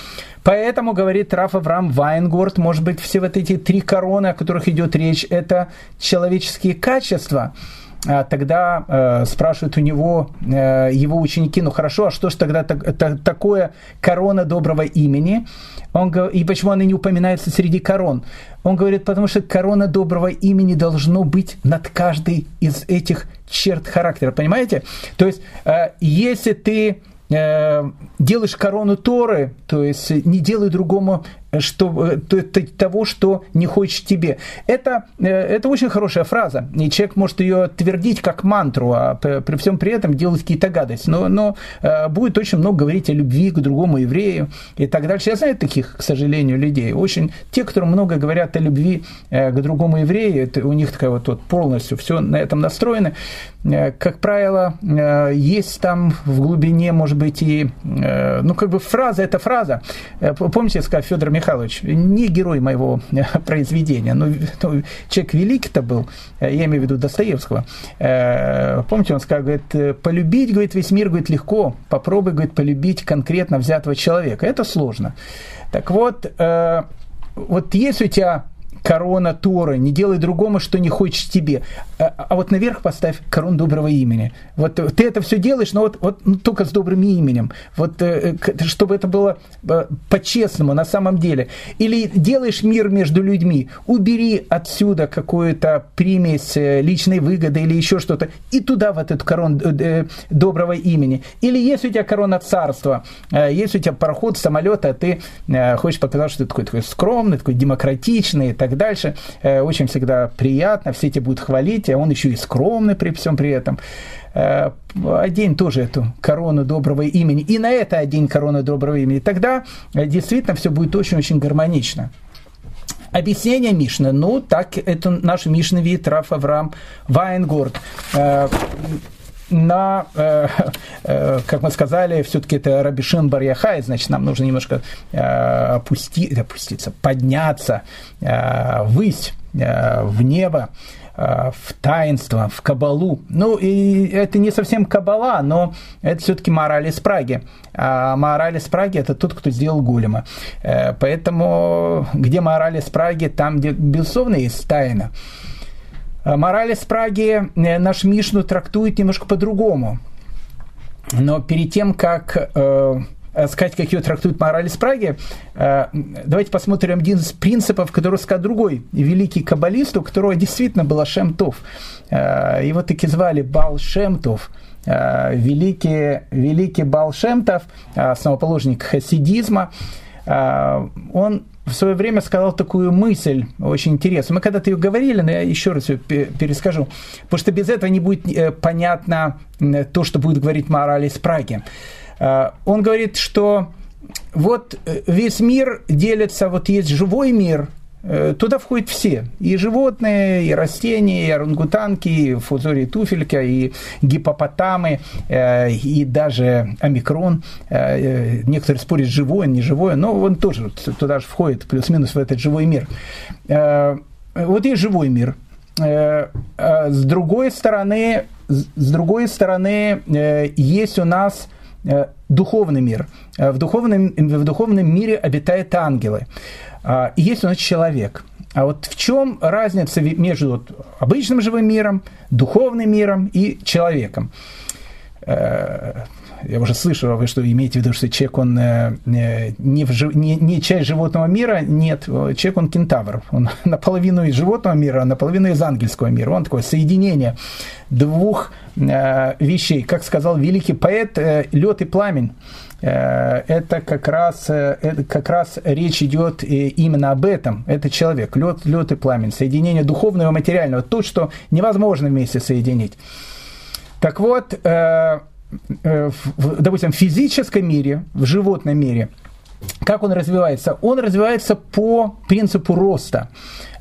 Поэтому, говорит Раф Авраам Вайнгорд, может быть, все вот эти три короны, о которых идет речь, это человеческие качества – тогда э, спрашивают у него э, его ученики, ну хорошо, а что же тогда так, так, такое корона доброго имени? Он, и почему она не упоминается среди корон? Он говорит, потому что корона доброго имени должно быть над каждой из этих черт характера, понимаете? То есть, э, если ты э, делаешь корону Торы, то есть не делай другому что, э, того, что не хочешь тебе. Это, э, это очень хорошая фраза, и человек может ее твердить как мантру, а при всем при этом делать какие-то гадости. Но, но э, будет очень много говорить о любви к другому еврею и так дальше. Я знаю таких, к сожалению, людей. Очень те, которые много говорят о любви к другому еврею, это у них такая вот, вот полностью все на этом настроено. Как правило, есть там в глубине, может быть, и, ну, как бы фраза, это фраза. Помните, я сказал Федор Михайлович, Михайлович не герой моего э, [laughs] произведения, но ну, человек великий-то был, э, я имею в виду Достоевского. Э, помните, он сказал, говорит, полюбить, говорит, весь мир, говорит, легко, попробуй, говорит, полюбить конкретно взятого человека. Это сложно. Так вот, вот есть у тебя корона Торы, не делай другому, что не хочешь тебе. А, а вот наверх поставь корону доброго имени. Вот ты это все делаешь, но вот, вот ну, только с добрым именем. Вот э, чтобы это было э, по-честному на самом деле. Или делаешь мир между людьми, убери отсюда какую-то примесь э, личной выгоды или еще что-то, и туда вот эту корону доброго имени. Или есть у тебя корона царства, есть у тебя пароход, самолет, а ты хочешь показать, что ты такой, такой скромный, такой демократичный и так дальше. Э, очень всегда приятно, все тебя будут хвалить, а он еще и скромный при всем при этом. Э, одень тоже эту корону доброго имени, и на это одень корону доброго имени. Тогда э, действительно все будет очень-очень гармонично. Объяснение Мишны, ну, так это наш Мишновид Раф Авраам Вайнгорд на, э, э, как мы сказали, все-таки это Рабишин Барьяхай, значит, нам нужно немножко э, опусти, опуститься, подняться э, ввысь, э, в небо, э, в таинство, в кабалу. Ну, и это не совсем кабала, но это все-таки мораль из Праги. А мораль из Праги – это тот, кто сделал голема. Э, поэтому где мораль из Праги, там, где, безусловно, есть тайна. Э, мораль из Праги э, наш Мишну трактует немножко по-другому. Но перед тем, как э, сказать, как ее трактует мораль из Праги, э, давайте посмотрим один из принципов, который сказал другой великий каббалист, у которого действительно был Шемтов. Э, его таки звали Бал Шемтов. Э, великий, великий Бал Шемтов, основоположник хасидизма. Э, он в свое время сказал такую мысль очень интересную. Мы когда-то ее говорили, но я еще раз ее перескажу. Потому что без этого не будет э, понятно то, что будет говорить мораль из Праги. Э, он говорит, что вот э, весь мир делится, вот есть живой мир, туда входят все. И животные, и растения, и орангутанки, и фузори туфелька, и гипопотамы, э, и даже омикрон. Э, некоторые спорят, живой он, не живой, но он тоже туда же входит, плюс-минус в этот живой мир. Вот есть живой мир. С другой стороны, с другой стороны есть у нас духовный мир. В духовном, в духовном мире обитают ангелы. А, есть у нас человек. А вот в чем разница между обычным живым миром, духовным миром и человеком? Э, я уже слышал, вы что имеете в виду, что человек, он не, в, не, не часть животного мира, нет, человек, он кентавр, он [laughs] наполовину из животного мира, а наполовину из ангельского мира, он такое соединение двух вещей, как сказал великий поэт, лед и пламень, это как раз, это как раз речь идет именно об этом. Это человек, лед, лед и пламень, соединение духовного и материального, то, что невозможно вместе соединить. Так вот, э, э, в, допустим, в физическом мире, в животном мире, как он развивается? Он развивается по принципу роста.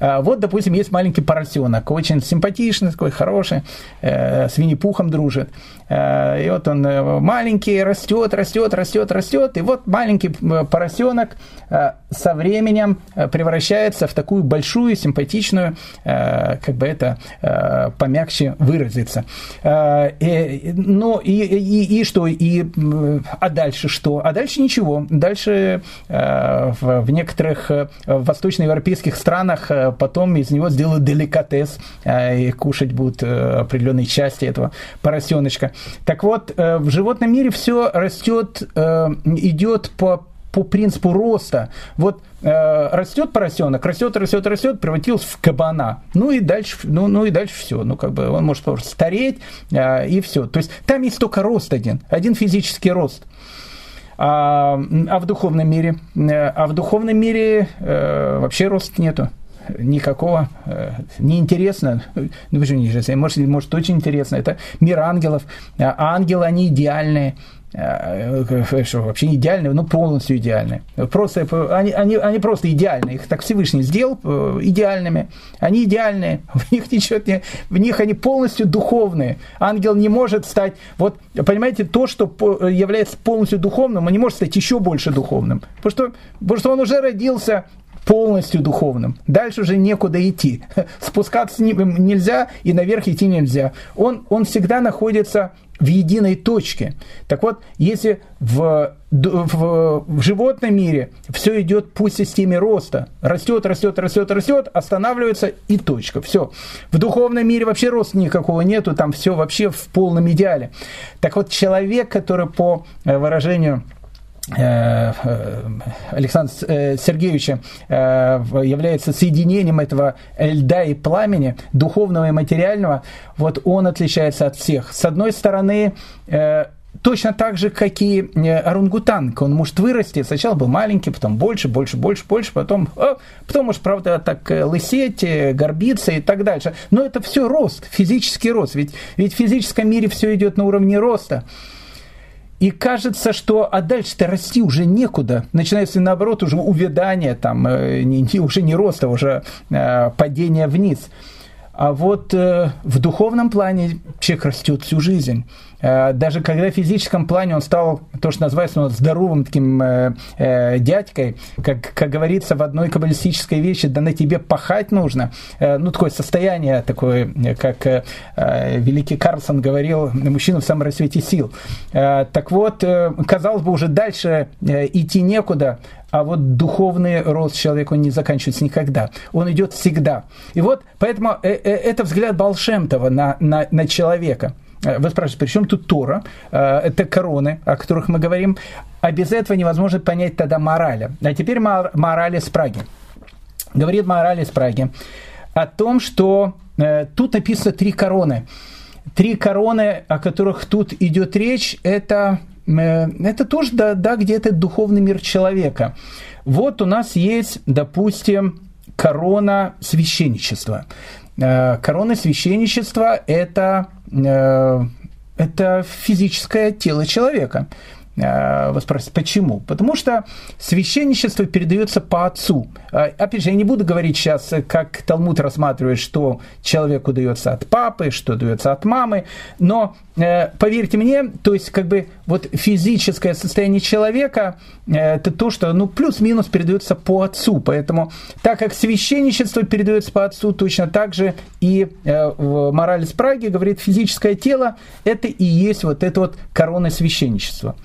Вот, допустим, есть маленький поросенок, очень симпатичный, такой хороший, э, с Винни-Пухом дружит. Э, и вот он э, маленький, растет, растет, растет, растет. И вот маленький поросенок со временем превращается в такую большую, симпатичную, как бы это помягче выразиться. И, ну и, и, и что? И, а дальше что? А дальше ничего. Дальше в, некоторых восточноевропейских странах потом из него сделают деликатес, э, и кушать будут э, определенные части этого поросеночка. Так вот, э, в животном мире все растет, идет по по принципу роста. Вот э, растет поросенок, растет, растет, растет, превратился в кабана. Ну и дальше, ну, ну и дальше все. Ну, как бы он может просто стареть, э, и все. То есть там есть только рост один, один физический рост. А, а в духовном мире? А в духовном мире э, вообще роста нету никакого, э, неинтересно, ну почему неинтересно, может, может очень интересно, это мир ангелов, а ангелы, они идеальные, э, э, что, вообще идеальные, ну полностью идеальные. Просто, они, они, они просто идеальные, их так Всевышний сделал идеальными, они идеальные, [laughs] в них ничего не, в них они полностью духовные. Ангел не может стать, вот понимаете, то, что является полностью духовным, он не может стать еще больше духовным, потому что, потому что он уже родился полностью духовным. Дальше уже некуда идти. [laughs] Спускаться нельзя и наверх идти нельзя. Он, он всегда находится в единой точке. Так вот, если в, в, в животном мире все идет по системе роста, растет, растет, растет, растет, останавливается и точка. Все. В духовном мире вообще роста никакого нету, там все вообще в полном идеале. Так вот, человек, который по э, выражению Александра э, Сергеевича является соединением этого льда и пламени, духовного и материального, вот он отличается от всех. С одной стороны, точно так же, как и орангутанг. Он может вырасти. Сначала был маленький, потом больше, больше, больше, больше, потом, о, потом может, правда, так лысеть, горбиться и так дальше. Но это все рост, физический рост. Ведь, ведь в физическом мире все идет на уровне роста. И кажется, что а дальше-то расти уже некуда. Начинается наоборот уже увядание, там, э, не, не, уже не роста, уже э, падение вниз. А вот э, в духовном плане человек растет всю жизнь. Э, даже когда в физическом плане он стал, то, что называется, ну, здоровым таким э, э, дядькой, как, как говорится в одной каббалистической вещи, да на тебе пахать нужно. Э, ну, такое состояние, такое, как э, э великий Карлсон говорил, мужчина в самом рассвете сил. Э, так вот, э, казалось бы, уже дальше э, идти некуда, а вот духовный рост человека он не заканчивается никогда. Он идет всегда. И вот поэтому э, э, это взгляд Балшемтова на, на, на человека. Э, вы спрашиваете, при чем тут Тора? Это короны, о которых мы говорим. А без этого невозможно понять тогда морали. А теперь мораль из Праги. Говорит мораль из Праги о том, что тут написано три короны. Три короны, о которых тут идет речь, это это тоже, да, да где-то духовный мир человека. Вот у нас есть, допустим, корона священничества. Э, корона священничества – это, э, это физическое тело человека. Э, вы спросите, почему? Потому что священничество передается по отцу. Э, опять же, я не буду говорить сейчас, как Талмуд рассматривает, что человеку дается от папы, что дается от мамы, но э, поверьте мне, то есть как бы вот физическое состояние человека это то, что ну плюс-минус передается по отцу, поэтому так как священничество передается по отцу, точно так же и мораль из Праги говорит, физическое тело это и есть вот это вот корона священничества.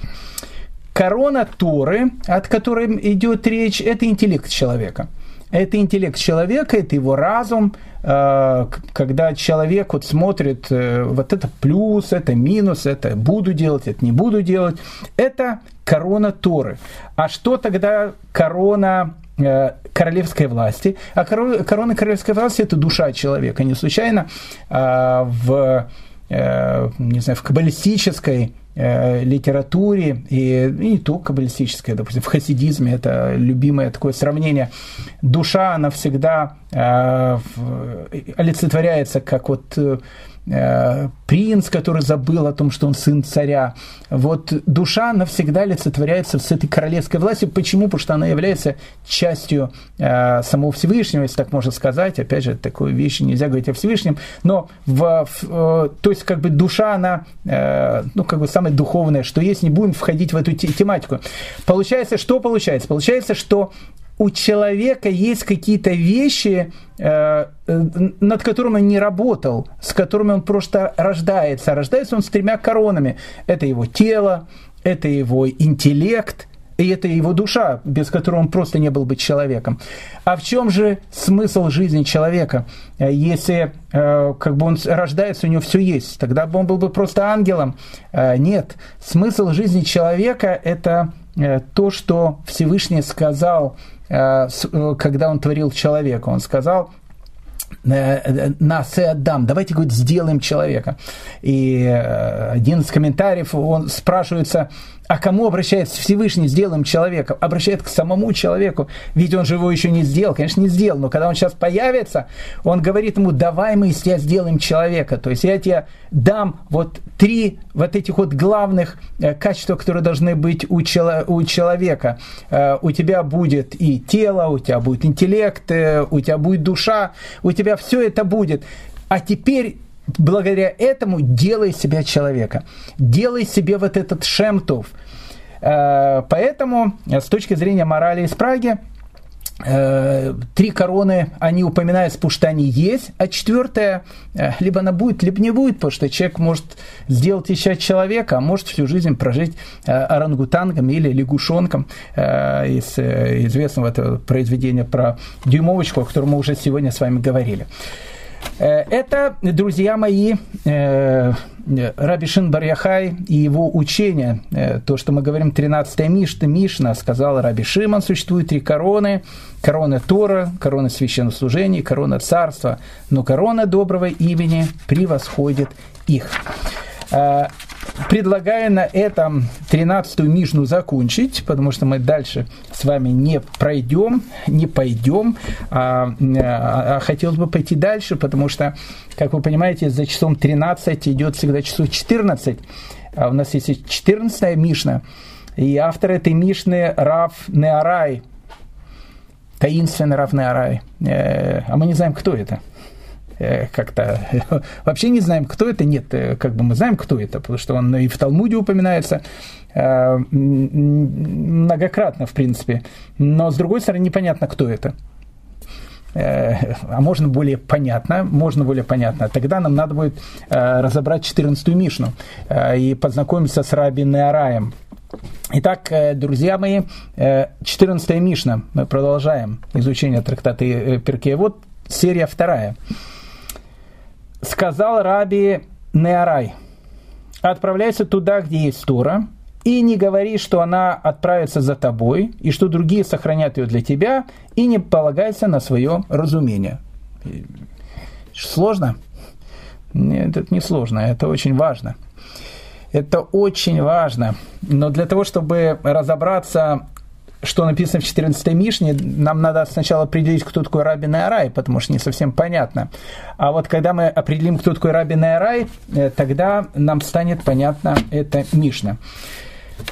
Корона Торы, от которой идет речь, это интеллект человека. Это интеллект человека, это его разум, э, когда человек вот смотрит, э, вот это плюс, это минус, это буду делать, это не буду делать, это корона Торы. А что тогда корона э, королевской власти? А корона королевской власти – это душа человека. Не случайно в не знаю, в каббалистической литературе, и, и не только каббалистической, допустим, в хасидизме это любимое такое сравнение. Душа, она всегда э, олицетворяется как вот э, Э, принц, который забыл о том, что он сын царя. Вот душа навсегда олицетворяется с этой королевской властью. Почему? Потому что она является частью э, самого Всевышнего, если так можно сказать. Опять же, такой вещи нельзя говорить о Всевышнем. Но в, в, э, то есть как бы душа, она э, ну как бы самая духовная, что есть, не будем входить в эту тематику. Получается, что получается? Получается, что у человека есть какие-то вещи, э, э, над которыми он не работал, с которыми он просто рождается. Рождается он с тремя коронами. Это его тело, это его интеллект, и это его душа, без которой он просто не был бы человеком. А в чем же смысл жизни человека? Если как бы он рождается, у него все есть, тогда бы он был бы просто ангелом. Нет, смысл жизни человека – это то, что Всевышний сказал Э, э, когда он творил человека. Он сказал, э, нас и отдам, давайте, говорит, сделаем человека. И один из комментариев, он спрашивается, а кому обращается Всевышний, сделаем человека? Обращается к самому человеку, ведь он же его еще не сделал. Конечно, не сделал, но когда он сейчас появится, он говорит ему, давай мы из тебя сделаем человека. То есть я тебе дам вот три вот этих вот главных э, качества, которые должны быть у, чело, у человека. Э, у тебя будет и тело, у тебя будет интеллект, э, у тебя будет душа, у тебя все это будет. А теперь благодаря этому делай себя человека. Делай себе вот этот шемтов. Э, поэтому с точки зрения морали из Праги, э, три короны, они упоминаются, потому что они есть, а четвертая, э, либо она будет, либо не будет, потому что человек может сделать еще человека, а может всю жизнь прожить орангутангом или лягушонком из известного этого произведения про дюймовочку, о котором мы уже сегодня с вами говорили. Э, это, друзья мои, э, Раби Шин Барьяхай и его учение, э, то, что мы говорим, 13 Мишна, Мишна, сказал Раби Шиман, существует три короны, корона Тора, корона священнослужения, корона царства, но корона доброго имени превосходит их предлагаю на этом 13-ю Мишну закончить, потому что мы дальше с вами не пройдем, не пойдем, а, а, а хотелось бы пойти дальше, потому что, как вы понимаете, за часом 13 идет всегда часов 14, а у нас есть 14-я Мишна, и автор этой Мишны Рав Неарай, таинственный Рав Неарай, э, а мы не знаем, кто это – как-то [laughs] вообще не знаем, кто это. Нет, э, как бы мы знаем, кто это, потому что он и в Талмуде упоминается э, многократно, в принципе. Но, с другой стороны, непонятно, кто это а можно более понятно, можно более понятно, тогда нам надо будет разобрать 14-ю Мишну и познакомиться с Раби Неараем. Итак, друзья мои, 14-я Мишна, мы продолжаем изучение трактата Перкея. Вот серия вторая сказал раби Неарай, отправляйся туда, где есть Тора, и не говори, что она отправится за тобой, и что другие сохранят ее для тебя, и не полагайся на свое разумение. Сложно? Нет, это не сложно, это очень важно. Это очень важно. Но для того, чтобы разобраться что написано в 14 Мишне, нам надо сначала определить, кто такой Рабин Арай, потому что не совсем понятно. А вот когда мы определим, кто такой Рабин Арай, э, тогда нам станет понятно это Мишна.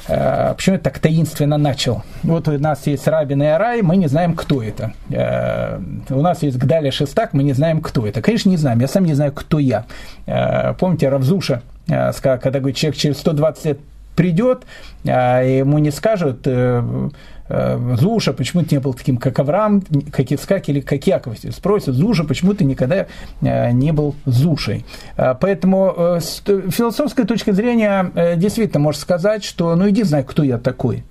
Э, почему я так таинственно начал? Вот у нас есть Рабин и Арай, мы не знаем, кто это. Э, у нас есть Гдаля Шестак, мы не знаем, кто это. Конечно, не знаем, я сам не знаю, кто я. Помните, Равзуша, когда говорит, человек через 120 лет придет, ему не скажут, Зуша, почему ты не был таким, как Авраам, как Ицкак или как Яков? Спросят, Зуша, почему ты никогда не был Зушей? Поэтому с философской точки зрения действительно можно сказать, что ну иди знай, кто я такой.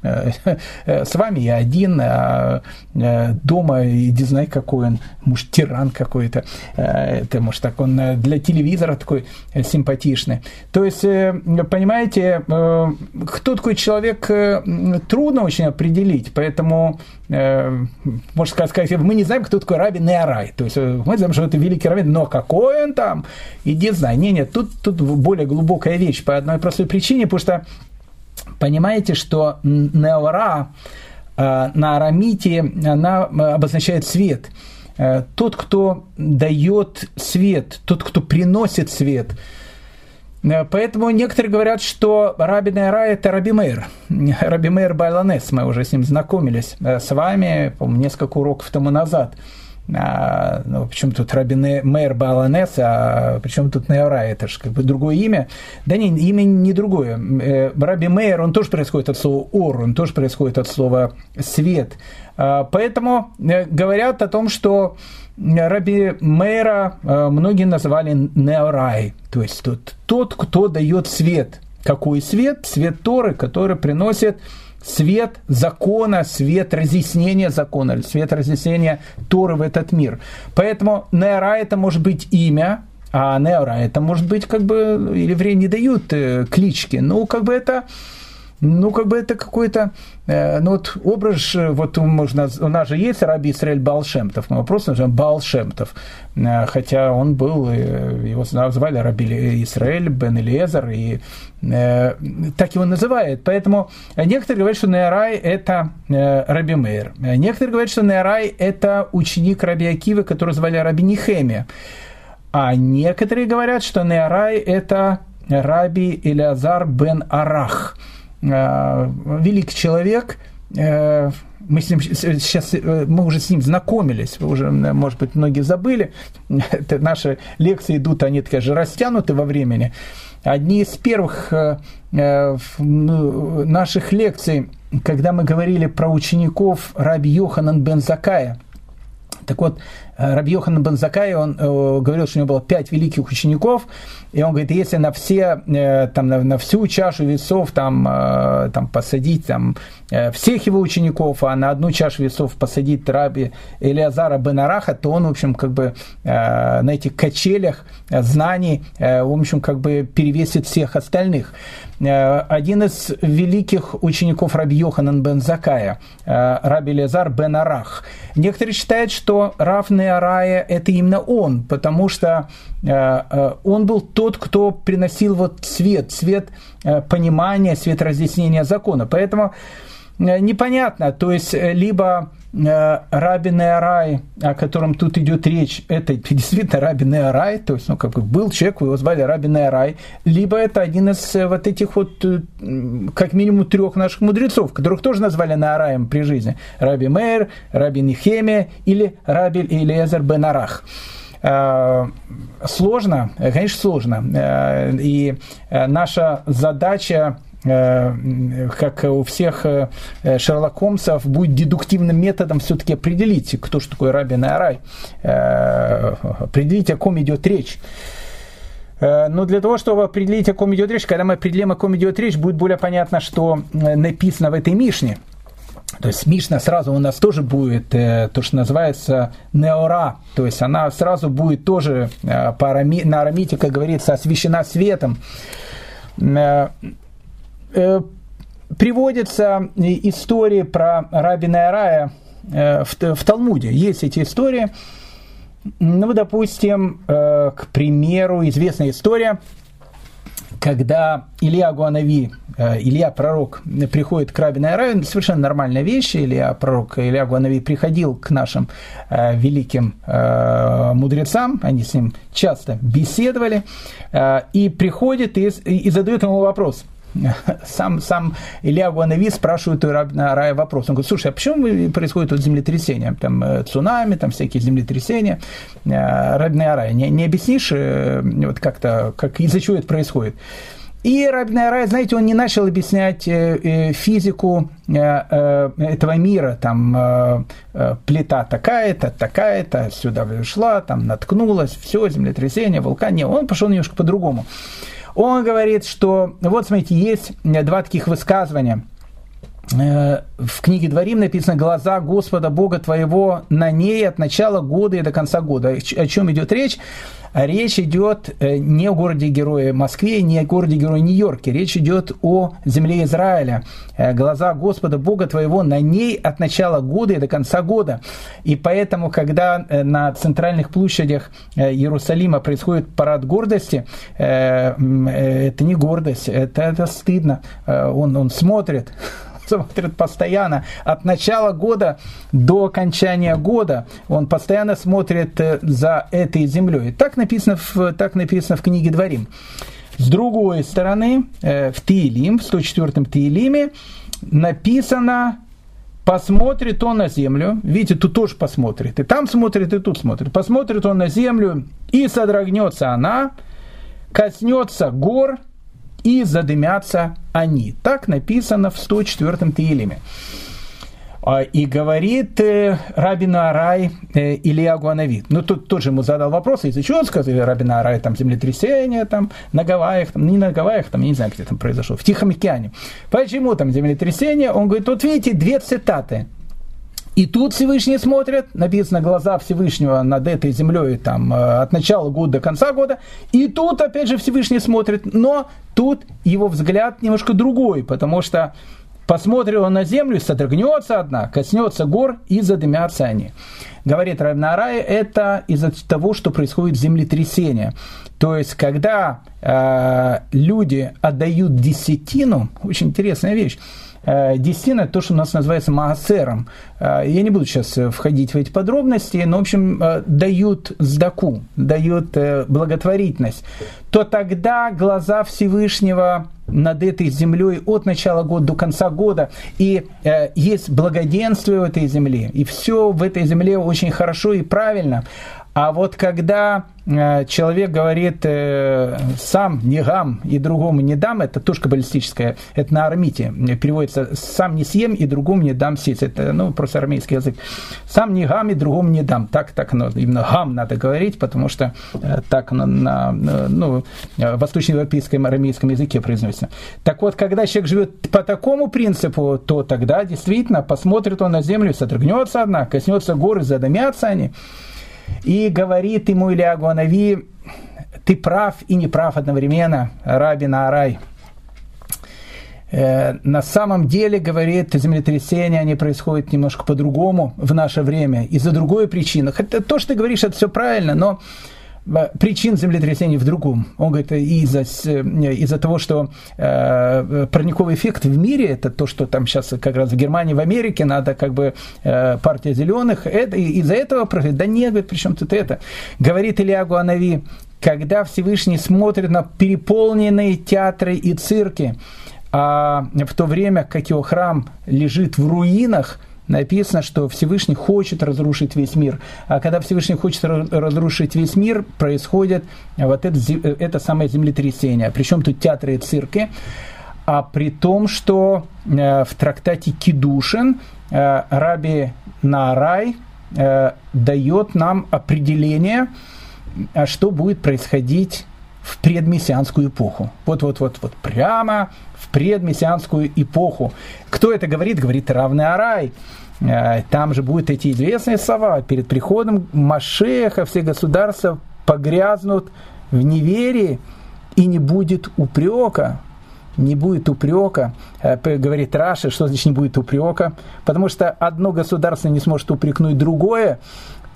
С вами я один, а дома иди знай, какой он, может, тиран какой-то. Это, может, так он для телевизора такой симпатичный. То есть, понимаете, кто такой человек, трудно очень определить, поэтому, э, можно сказать, мы не знаем, кто такой Раби Неарай. То есть э, мы знаем, что это великий Раби, но какой он там, иди знай. Не, нет, тут, тут более глубокая вещь по одной простой причине, потому что понимаете, что Неора э, на арамите, она обозначает свет. Э, тот, кто дает свет, тот, кто приносит свет – Э, поэтому некоторые говорят, что Раби Нейра – это Раби Мейр. [laughs] Раби Мейр Байланес, мы уже с ним знакомились э, с вами, по несколько уроков тому назад. А, ну, почему тут Раби Мейр Баланес, а почему тут Неора, это же как бы другое имя. Да не, имя не другое. Э, Раби Мейр, он тоже происходит от слова ор, он тоже происходит от слова свет. А, поэтому говорят о том, что Раби Мейра э, многие называли Неорай, то есть тот, тот, кто дает свет. Какой свет? Свет Торы, который приносит свет закона, свет разъяснения закона, свет разъяснения Торы в этот мир. Поэтому Неора это может быть имя, а Неора это может быть как бы, или евреи не дают э, клички, ну как бы это ну, как бы это какой-то, э, ну, вот образ, вот можно, у нас же есть Раби Исраэль Балшемтов, мы его просто называем Балшемтов, э, хотя он был, э, его звали Раби Исраэль Бен Элиезер, и э, так его называют. Поэтому некоторые говорят, что Неарай – это э, Раби Мейр. Некоторые говорят, что Неарай – это ученик Раби Акивы, который звали Раби Нихемия. А некоторые говорят, что Неарай – это Раби Илиазар бен Арах – Э, великий человек, э, мы с ним сейчас, э, мы уже с ним знакомились, вы уже, может быть, многие забыли, [laughs] это наши лекции идут, они такие же растянуты во времени. Одни из первых ну, наших лекций, когда мы говорили про учеников Раби Йоханан бен Закая. Так вот, Раби Йохан бен Закай, он говорил, что у него было пять великих учеников, и он говорит, если на все, э, там, на, на всю чашу весов там, э, там, посадить там, э, всех его учеников, а на одну чашу весов посадить раби Элиазара Бенараха, то он, в общем, как бы на этих качелях знаний, в общем, как бы перевесит всех остальных. Один из великих учеников Раби Йоханан бен Закая, Раби Лезар бен Арах. Некоторые считают, что Рав Неарая – это именно он, потому что он был тот, кто приносил вот свет, свет э, понимания, свет разъяснения закона. Поэтому э, непонятно, то есть э, либо Раби Неарай, о котором тут идет речь, это [laughs] действительно Раби Неарай, то есть, ну, как бы был человек, его звали Раби Неарай, либо это один из вот этих вот, как минимум, трех наших мудрецов, которых тоже назвали Неараем при жизни. Раби Мейр, Раби Нихемия или Раби Илиезер Бен Арах. Э, сложно, э, конечно, сложно. Э, и наша задача как у всех Шерлок Холмсов, будет дедуктивным методом все-таки определить, кто же такой Рабин Арай, определить, о ком идет речь. Но для того, чтобы определить, о ком идет речь, когда мы определим, о ком идет речь, будет более понятно, что написано в этой Мишне – то есть Мишна сразу у нас тоже будет э, то, что называется неора, то есть она сразу будет тоже э, по арами, на арамите, как говорится, освещена светом. Э, э, приводятся истории про Раби Неорая э, в, в Талмуде. Есть эти истории. Ну, допустим, э, к примеру, известная история – когда Илья Гуанави, Илья пророк, приходит к Раби Найраю, совершенно нормальная вещь, Илья пророк, Илья Гуанави приходил к нашим великим мудрецам, они с ним часто беседовали, и приходит и, и задает ему вопрос – [laughs] сам, сам Илья Гуанави спрашивает у Рая вопрос. Он говорит, слушай, а почему происходит вот землетрясение? Там э, цунами, там всякие землетрясения. Э, Рабин Арай, не, не объяснишь э, вот как-то, как, из-за чего это происходит? И Рабин Арай, знаете, он не начал объяснять физику этого мира, там плита такая-то, такая-то, сюда пришла, там наткнулась, все, землетрясение, вулкан. Нет, он пошел немножко по-другому. Он говорит, что вот смотрите, есть два таких высказывания – Э, в книге Дворим написано «Глаза Господа Бога твоего на ней от начала года и до конца года». О чем идет речь? Речь идет э, не о городе-герое Москве, не о городе-герое Нью-Йорке. Речь идет о земле Израиля. Э, глаза Господа Бога твоего на ней от начала года и до конца года. И поэтому, когда на центральных площадях Иерусалима происходит парад гордости, это не гордость, это, это стыдно. Он, он смотрит смотрит постоянно от начала года до окончания года. Он постоянно смотрит э, за этой землей. Так написано в, так написано в книге Дворим. С другой стороны, э, в Тиилим, в 104-м Тиилиме, написано посмотрит он на землю, видите, тут тоже посмотрит, и там смотрит, и тут смотрит, посмотрит он на землю, и содрогнется она, коснется гор, и задымятся они. Так написано в 104-м Таилиме. А, и говорит э, Рабин Арай э, Илья Гуанавид. Ну, тут тоже ему задал вопрос, из-за чего он сказал, Рабин Арай, там землетрясение, там, на Гавайях, там, не на Гавайях, там, я не знаю, где там произошло, в Тихом океане. Почему там землетрясение? Он говорит, тут видите, две цитаты. И тут Всевышний смотрит, написано глаза Всевышнего над этой землей там, э, от начала года до конца года. И тут опять же Всевышний смотрит, но тут его взгляд немножко другой, потому что посмотрел он на землю, содрогнется одна, коснется гор и задымятся они. Говорит Рабнарай, это из-за того, что происходит землетрясение. То есть, когда э, люди отдают десятину, очень интересная вещь, десятина – это то, что у нас называется маасером. Э, я не буду сейчас э, входить в эти подробности, но, в общем, дают сдаку, дают благотворительность, то тогда глаза Всевышнего над этой землей от начала года до конца года, и э, есть благоденствие в этой земле, и все в этой земле очень хорошо и правильно. А вот когда э, человек говорит э, «сам не гам и другому не дам», это тоже каббалистическое, это на армите переводится «сам не съем и другому не дам сесть». Это ну, просто армейский язык. «Сам не гам и другому не дам». Так, так ну, именно гам надо говорить, потому что э, так на, на ну, восточноевропейском арамейском языке произносится. Так вот, когда человек живет по такому принципу, то тогда действительно посмотрит он на землю, содрогнется одна, коснется горы, задымятся они – и говорит ему Илья Гуанави, ты прав и не прав одновременно, Раби Наарай. Э, на самом деле, говорит, землетрясения, они происходят немножко по-другому в наше время, из-за другой причины. Хотя то, что ты говоришь, это все правильно, но причин землетрясений в другом. Он говорит, из-за из того, что э, парниковый эффект в мире, это то, что там сейчас как раз в Германии, в Америке надо как бы э, партия зеленых, это, из-за этого, да нет, говорит, при чем тут это? Говорит Илья Гуанави, когда Всевышний смотрит на переполненные театры и цирки, а в то время как его храм лежит в руинах, написано, что Всевышний хочет разрушить весь мир. А когда Всевышний хочет разрушить весь мир, происходит вот это, это самое землетрясение. Причем тут театры и цирки. А при том, что э, в трактате Кидушин э, Раби Наарай э, дает нам определение, что будет происходить в предмессианскую эпоху. Вот-вот-вот, вот прямо в предмессианскую эпоху. Кто это говорит? Говорит равный Арай. Э, там же будут эти известные слова. Перед приходом Машеха все государства погрязнут в неверии, и не будет упрека. Не будет упрека, э, говорит Раша, что значит не будет упрека, потому что одно государство не сможет упрекнуть другое,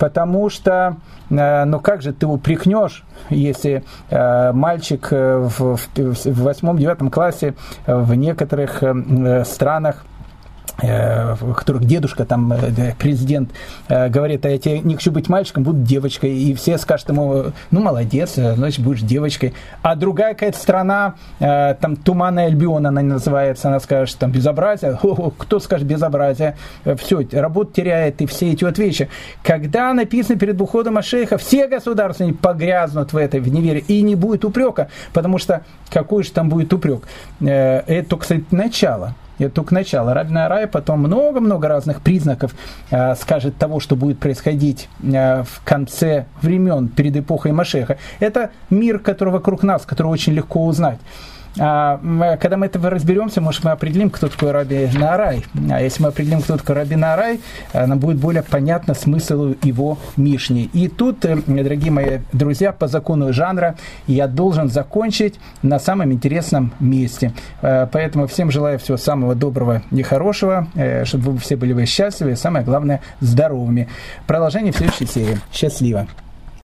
потому что, э, ну как же ты упрекнешь, если э, мальчик э, в восьмом-девятом классе в некоторых странах в которых дедушка, там, э, президент, э, говорит, а я тебе не хочу быть мальчиком, буду девочкой. И все скажут ему, ну, молодец, значит, будешь девочкой. А другая какая-то страна, там, Туманная Альбион она называется, она скажет, там, безобразие. О, кто скажет безобразие? Все, работу теряет и все эти вот вещи. Когда написано перед уходом Ашейха, все государства погрязнут в этой, в неверии, и не будет упрека, потому что какой же там будет упрек? Это, кстати, начало. Это только начало. Рабин Арай потом много-много разных признаков э, скажет того, что будет происходить э, в конце времен, перед эпохой Машеха. Это мир, который вокруг нас, который очень легко узнать. А, когда мы этого разберемся, может, мы определим, кто такой Раби Наарай. А если мы определим, кто такой Раби Наарай, а, нам будет более понятно смысл его Мишни. И тут, э, дорогие мои друзья, по закону жанра я должен закончить на самом интересном месте. А, поэтому всем желаю всего самого доброго и хорошего, э, чтобы вы все были вы счастливы и, самое главное, здоровыми. Продолжение в следующей серии. Счастливо!